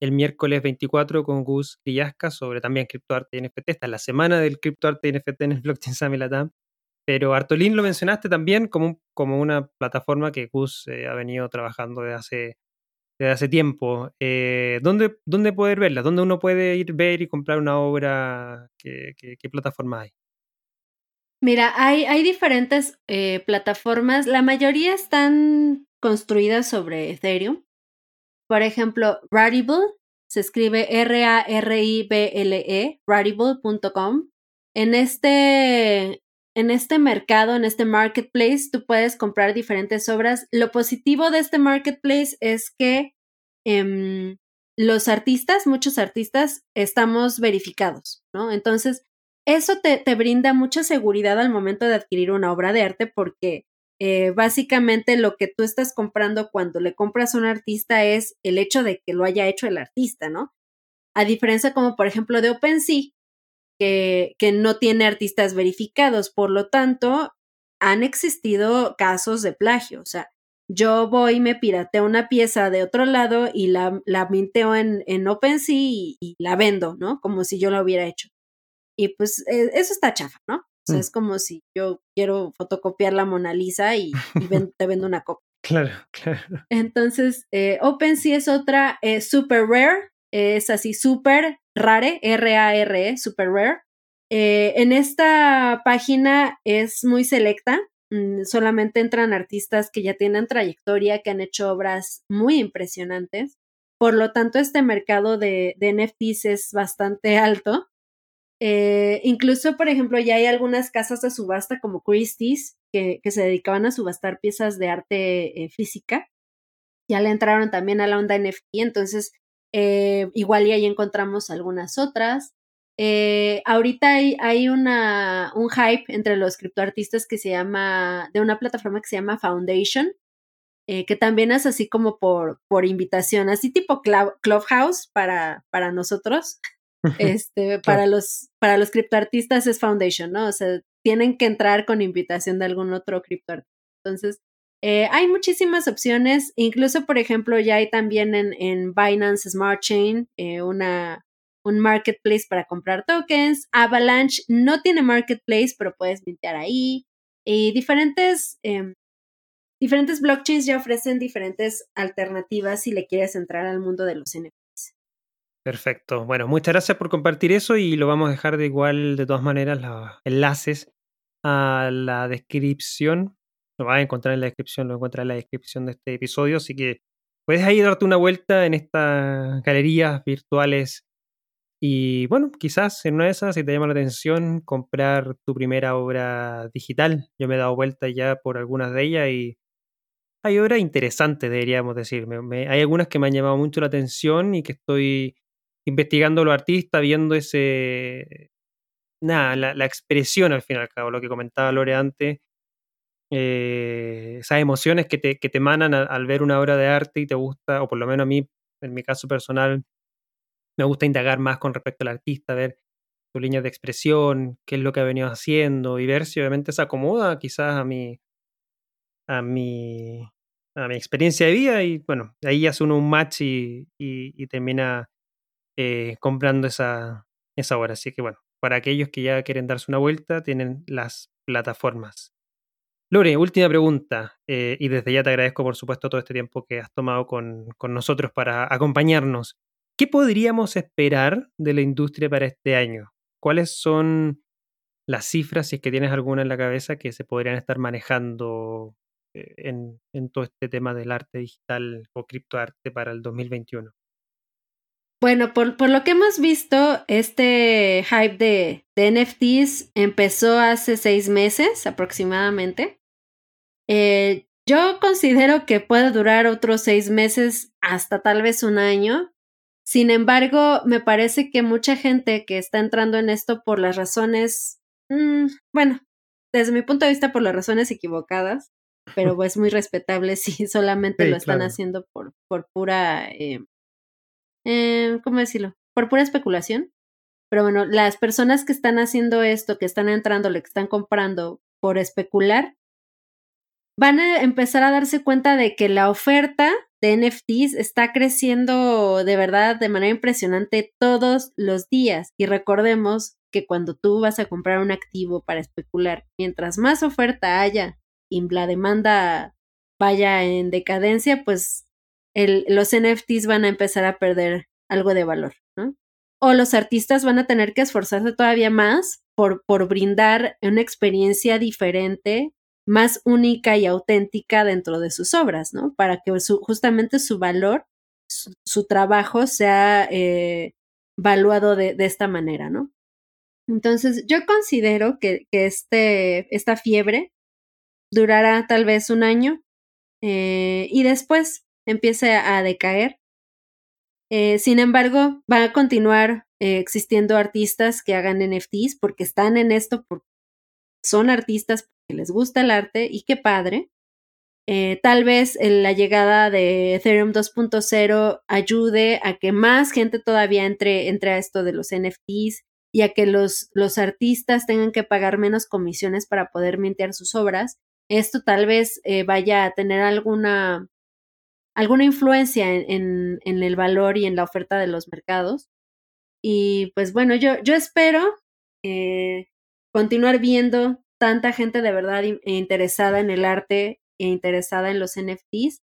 el miércoles 24 con Gus Villasca sobre también criptoarte y NFT. Esta es la semana del criptoarte y NFT en el blockchain Samilatam. Pero Artolín lo mencionaste también como, como una plataforma que Gus eh, ha venido trabajando desde hace, desde hace tiempo. Eh, ¿dónde, ¿Dónde poder verla? ¿Dónde uno puede ir ver y comprar una obra? ¿Qué, plataforma hay? Mira, hay, hay diferentes eh, plataformas. La mayoría están construidas sobre Ethereum. Por ejemplo, Rarible, se escribe R-A-R-I-B-L-E, rarible.com. En este, en este mercado, en este marketplace, tú puedes comprar diferentes obras. Lo positivo de este marketplace es que em, los artistas, muchos artistas, estamos verificados, ¿no? Entonces, eso te, te, brinda mucha seguridad al momento de adquirir una obra de arte porque eh, básicamente lo que tú estás comprando cuando le compras a un artista es el hecho de que lo haya hecho el artista, ¿no? A diferencia como por ejemplo de OpenSea, que, que no tiene artistas verificados, por lo tanto, han existido casos de plagio, o sea, yo voy, me pirateo una pieza de otro lado y la, la minteo en, en OpenSea y, y, la vendo, ¿no? Como si yo lo hubiera hecho. Y pues eh, eso está chafa, ¿no? O sea, mm. es como si yo quiero fotocopiar la Mona Lisa y, te vendo una copia. Claro, claro. Entonces, eh, OpenSea es otra, es super rare, es así, super rare, R-A-R-E, super rare. Eh, en esta página es muy selecta, mm, solamente entran artistas que ya tienen trayectoria, que han hecho obras muy impresionantes. Por lo tanto, este mercado de, de NFTs es bastante alto. Eh, incluso, por ejemplo, ya hay algunas casas de subasta como Christie's que, se dedicaban a subastar piezas de arte eh, física. Ya le entraron también a la onda NFT, entonces eh, igual y ahí encontramos algunas otras. ahorita hay, hay una, un hype entre los criptoartistas que se llama, de una plataforma que se llama Foundation, que también es así como por, por invitación, así tipo Clubhouse para, para nosotros. Este, para los, para los criptoartistas es Foundation, ¿no? O sea, tienen que entrar con invitación de algún otro criptoartista. Entonces, eh, hay muchísimas opciones, incluso, por ejemplo, ya hay también en, en Binance Smart Chain eh, una, un marketplace para comprar tokens. Avalanche no tiene marketplace, pero puedes mintear ahí. Y diferentes, em, diferentes blockchains ya ofrecen diferentes alternativas si le quieres entrar al mundo de los NFTs. Perfecto. Bueno, muchas gracias por compartir eso y lo vamos a dejar de igual, de todas maneras, los enlaces a la descripción. Lo vas a encontrar en la descripción, lo encuentras en la descripción de este episodio, así que puedes ahí darte una vuelta en estas galerías virtuales y bueno, quizás en una de esas, si te llama la atención, comprar tu primera obra digital. Yo me he dado vuelta ya por algunas de ellas y hay obras interesantes, deberíamos decir. hay algunas que me han llamado mucho la atención y que estoy investigando a los artistas, viendo ese. Nada, la, expresión al fin y al cabo, lo que comentaba Lore antes. Eh, esas emociones que te, que te emanan al, ver una obra de arte y te gusta, o por lo menos a mí, en mi caso personal, me gusta indagar más con respecto al artista, ver su línea de expresión, qué es lo que ha venido haciendo y ver si obviamente se acomoda quizás a mi, a mi, a mi experiencia de vida y bueno, ahí hace uno un match y, y, termina eh, comprando esa, esa obra. Así que bueno, para aquellos que ya quieren darse una vuelta, tienen las plataformas. Lore, última pregunta, eh, y desde ya te agradezco por supuesto todo este tiempo que has tomado con, con nosotros para acompañarnos. ¿Qué podríamos esperar de la industria para este año? ¿Cuáles son las cifras, si es que tienes alguna en la cabeza, que se podrían estar manejando eh, en, en todo este tema del arte digital o criptoarte para el 2021? Bueno, por, por, lo que hemos visto, este hype de, de, NFTs empezó hace seis meses aproximadamente. Eh, yo considero que puede durar otros seis meses hasta tal vez un año. Sin embargo, me parece que mucha gente que está entrando en esto por las razones, mm, bueno, desde mi punto de vista por las razones equivocadas, pero es muy respetable si solamente lo están haciendo por, por pura, eh, eh, ¿cómo decirlo? Por pura especulación. Pero bueno, las personas que están haciendo esto, que están entrando, que están comprando por especular, van a empezar a darse cuenta de que la oferta de NFTs está creciendo de verdad de manera impresionante todos los días. Y recordemos que cuando tú vas a comprar un activo para especular, mientras más oferta haya y la demanda vaya en decadencia, pues los NFTs van a empezar a perder algo de valor, ¿no? O los artistas van a tener que esforzarse todavía más por, por brindar una experiencia diferente más única y auténtica dentro de sus obras, ¿no? Para que justamente su valor, su, trabajo sea eh, valuado de, esta manera, ¿no? Entonces, yo considero que, este, esta fiebre durará tal vez un año eh, y después empiece a decaer. Eh, sin embargo, va a continuar existiendo artistas que hagan NFTs porque están en esto, porque son artistas que les gusta el arte y qué padre. Eh, tal vez la llegada de Ethereum 2.0 ayude a que más gente todavía entre, entre a esto de los NFTs y a que los, los artistas tengan que pagar menos comisiones para poder mintear sus obras. Esto tal vez eh, vaya a tener alguna, alguna influencia en, el valor y en la oferta de los mercados. Y pues bueno, yo, yo espero eh, continuar viendo tanta gente de verdad interesada en el arte e interesada en los NFTs.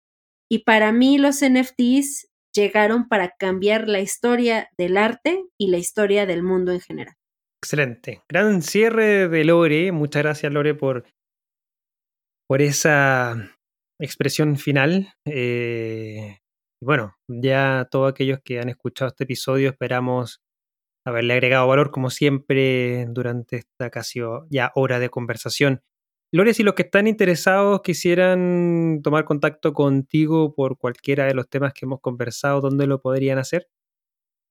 Y para mí los NFTs llegaron para cambiar la historia del arte y la historia del mundo en general. Excelente. Gran cierre de Lore. Muchas gracias, Lore, por, por esa expresión final. Eh, bueno, ya todos aquellos que han escuchado este episodio esperamos haberle agregado valor como siempre durante esta casi ya hora de conversación. Lore, si los que están interesados quisieran tomar contacto contigo por cualquiera de los temas que hemos conversado, ¿dónde lo podrían hacer?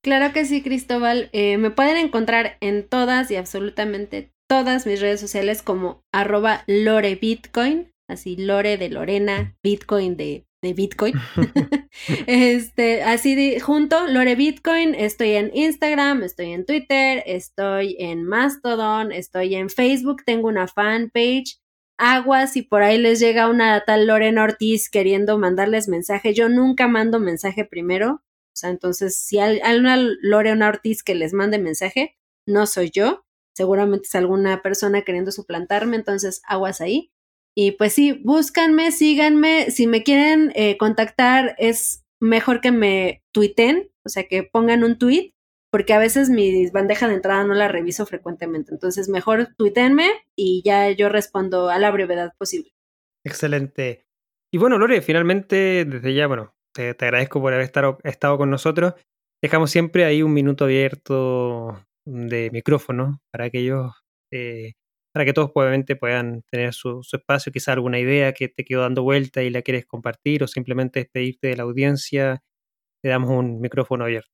Claro que sí, Cristóbal. Eh, me pueden encontrar en todas y absolutamente todas mis redes sociales como arroba Lore Bitcoin, así Lore de Lorena, Bitcoin de de Bitcoin. este, así de, junto, Lore Bitcoin, estoy en Instagram, estoy en Twitter, estoy en Mastodon, estoy en Facebook, tengo una fanpage. Aguas y por ahí les llega una tal Lorena Ortiz queriendo mandarles mensaje. Yo nunca mando mensaje primero. O sea, entonces, si hay, una Lorena Ortiz que les mande mensaje, no soy yo. Seguramente es alguna persona queriendo suplantarme, entonces aguas ahí. Y pues sí, búscanme, síganme. Si me quieren eh, contactar, es mejor que me tuiten, o sea, que pongan un tweet, porque a veces mi bandeja de entrada no la reviso frecuentemente. Entonces, mejor tuitenme y ya yo respondo a la brevedad posible. Excelente. Y bueno, Lore, finalmente, desde ya, bueno, te, agradezco por haber estado, estado con nosotros. Dejamos siempre ahí un minuto abierto de micrófono para aquellos eh, para que todos obviamente puedan tener su, espacio, quizá alguna idea que te quedó dando vuelta y la quieres compartir o simplemente despedirte de la audiencia, te damos un micrófono abierto.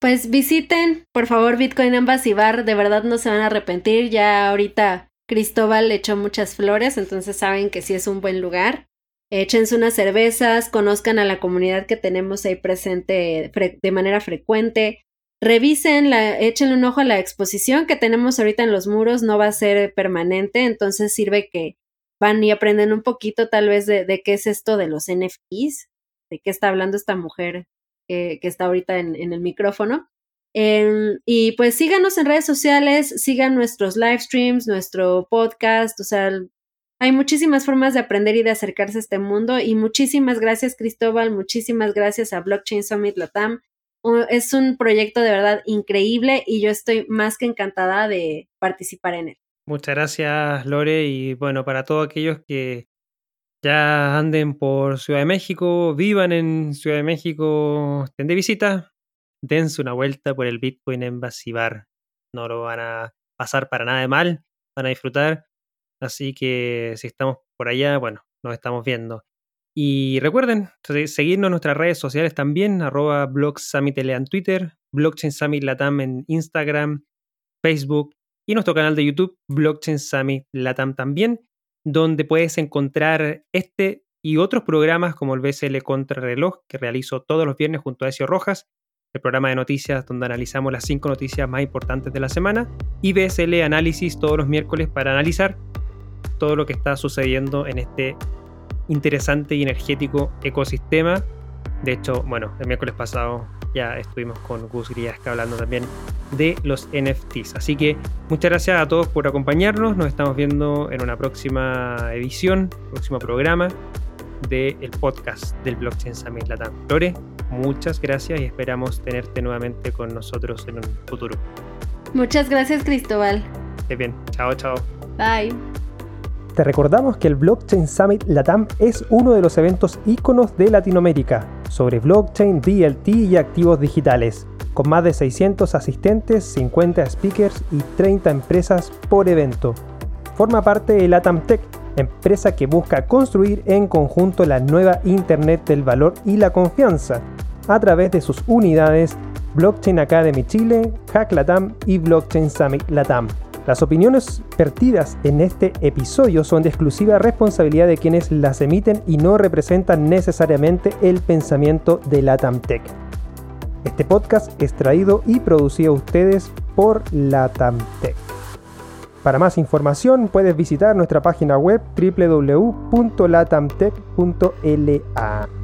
Pues visiten, por favor, Bitcoin Embassy Bar, de verdad no se van a arrepentir, ya ahorita Cristóbal le echó muchas flores, entonces saben que sí es un buen lugar. Échense unas cervezas, conozcan a la comunidad que tenemos ahí presente de manera frecuente, Revisen, la, échenle un ojo a la exposición que tenemos ahorita en los muros, no va a ser permanente, entonces sirve que van y aprenden un poquito tal vez de, qué es esto de los NFTs, de qué está hablando esta mujer que, está ahorita en, el micrófono. Em, y pues síganos en redes sociales, sigan nuestros live streams, nuestro podcast, o sea, hay muchísimas formas de aprender y de acercarse a este mundo y muchísimas gracias Cristóbal, muchísimas gracias a Blockchain Summit Latam. Es un proyecto de verdad increíble y yo estoy más que encantada de participar en él. Muchas gracias Lore y bueno, para todos aquellos que ya anden por Ciudad de México, vivan en Ciudad de México, estén de visita, dense una vuelta por el Bitcoin Embassy Bar. No lo van a pasar para nada de mal, van a disfrutar Así que si estamos por allá, bueno, nos estamos viendo. Y recuerden seguirnos en nuestras redes sociales también, arroba blogSummitLA en Twitter, Blockchain Summit Latam en Instagram, Facebook y nuestro canal de YouTube, Blockchain Summit Latam también, donde puedes encontrar este y otros programas como el BSL Contrarreloj que realizo todos los viernes junto a Ezio Rojas, el programa de noticias donde analizamos las cinco noticias más importantes de la semana, y BSL Análisis todos los miércoles para analizar todo lo que está sucediendo en este interesante y energético ecosistema. De hecho, bueno, el miércoles pasado ya estuvimos con Gus Griasca hablando también de los NFTs. Así que muchas gracias a todos por acompañarnos. Nos estamos viendo en una próxima edición, próximo programa del podcast del Blockchain Summit Latam. Lore, muchas gracias y esperamos tenerte nuevamente con nosotros en un futuro. Muchas gracias, Cristóbal. bien, chao, chao. Bye. Te recordamos que el Blockchain Summit Latam es uno de los eventos íconos de Latinoamérica sobre blockchain, DLT y activos digitales, con más de 600 asistentes, 50 speakers y 30 empresas por evento. Forma parte de Latam Tech, empresa que busca construir en conjunto la nueva Internet del valor y la confianza, a través de sus unidades Blockchain Academy Chile, Hack Latam y Blockchain Summit Latam. Las opiniones vertidas en este episodio son de exclusiva responsabilidad de quienes las emiten y no representan necesariamente el pensamiento de Latam Tech. Este podcast es traído y producido a ustedes por Latam Tech. Para más información puedes visitar nuestra página web www.latamtech.la.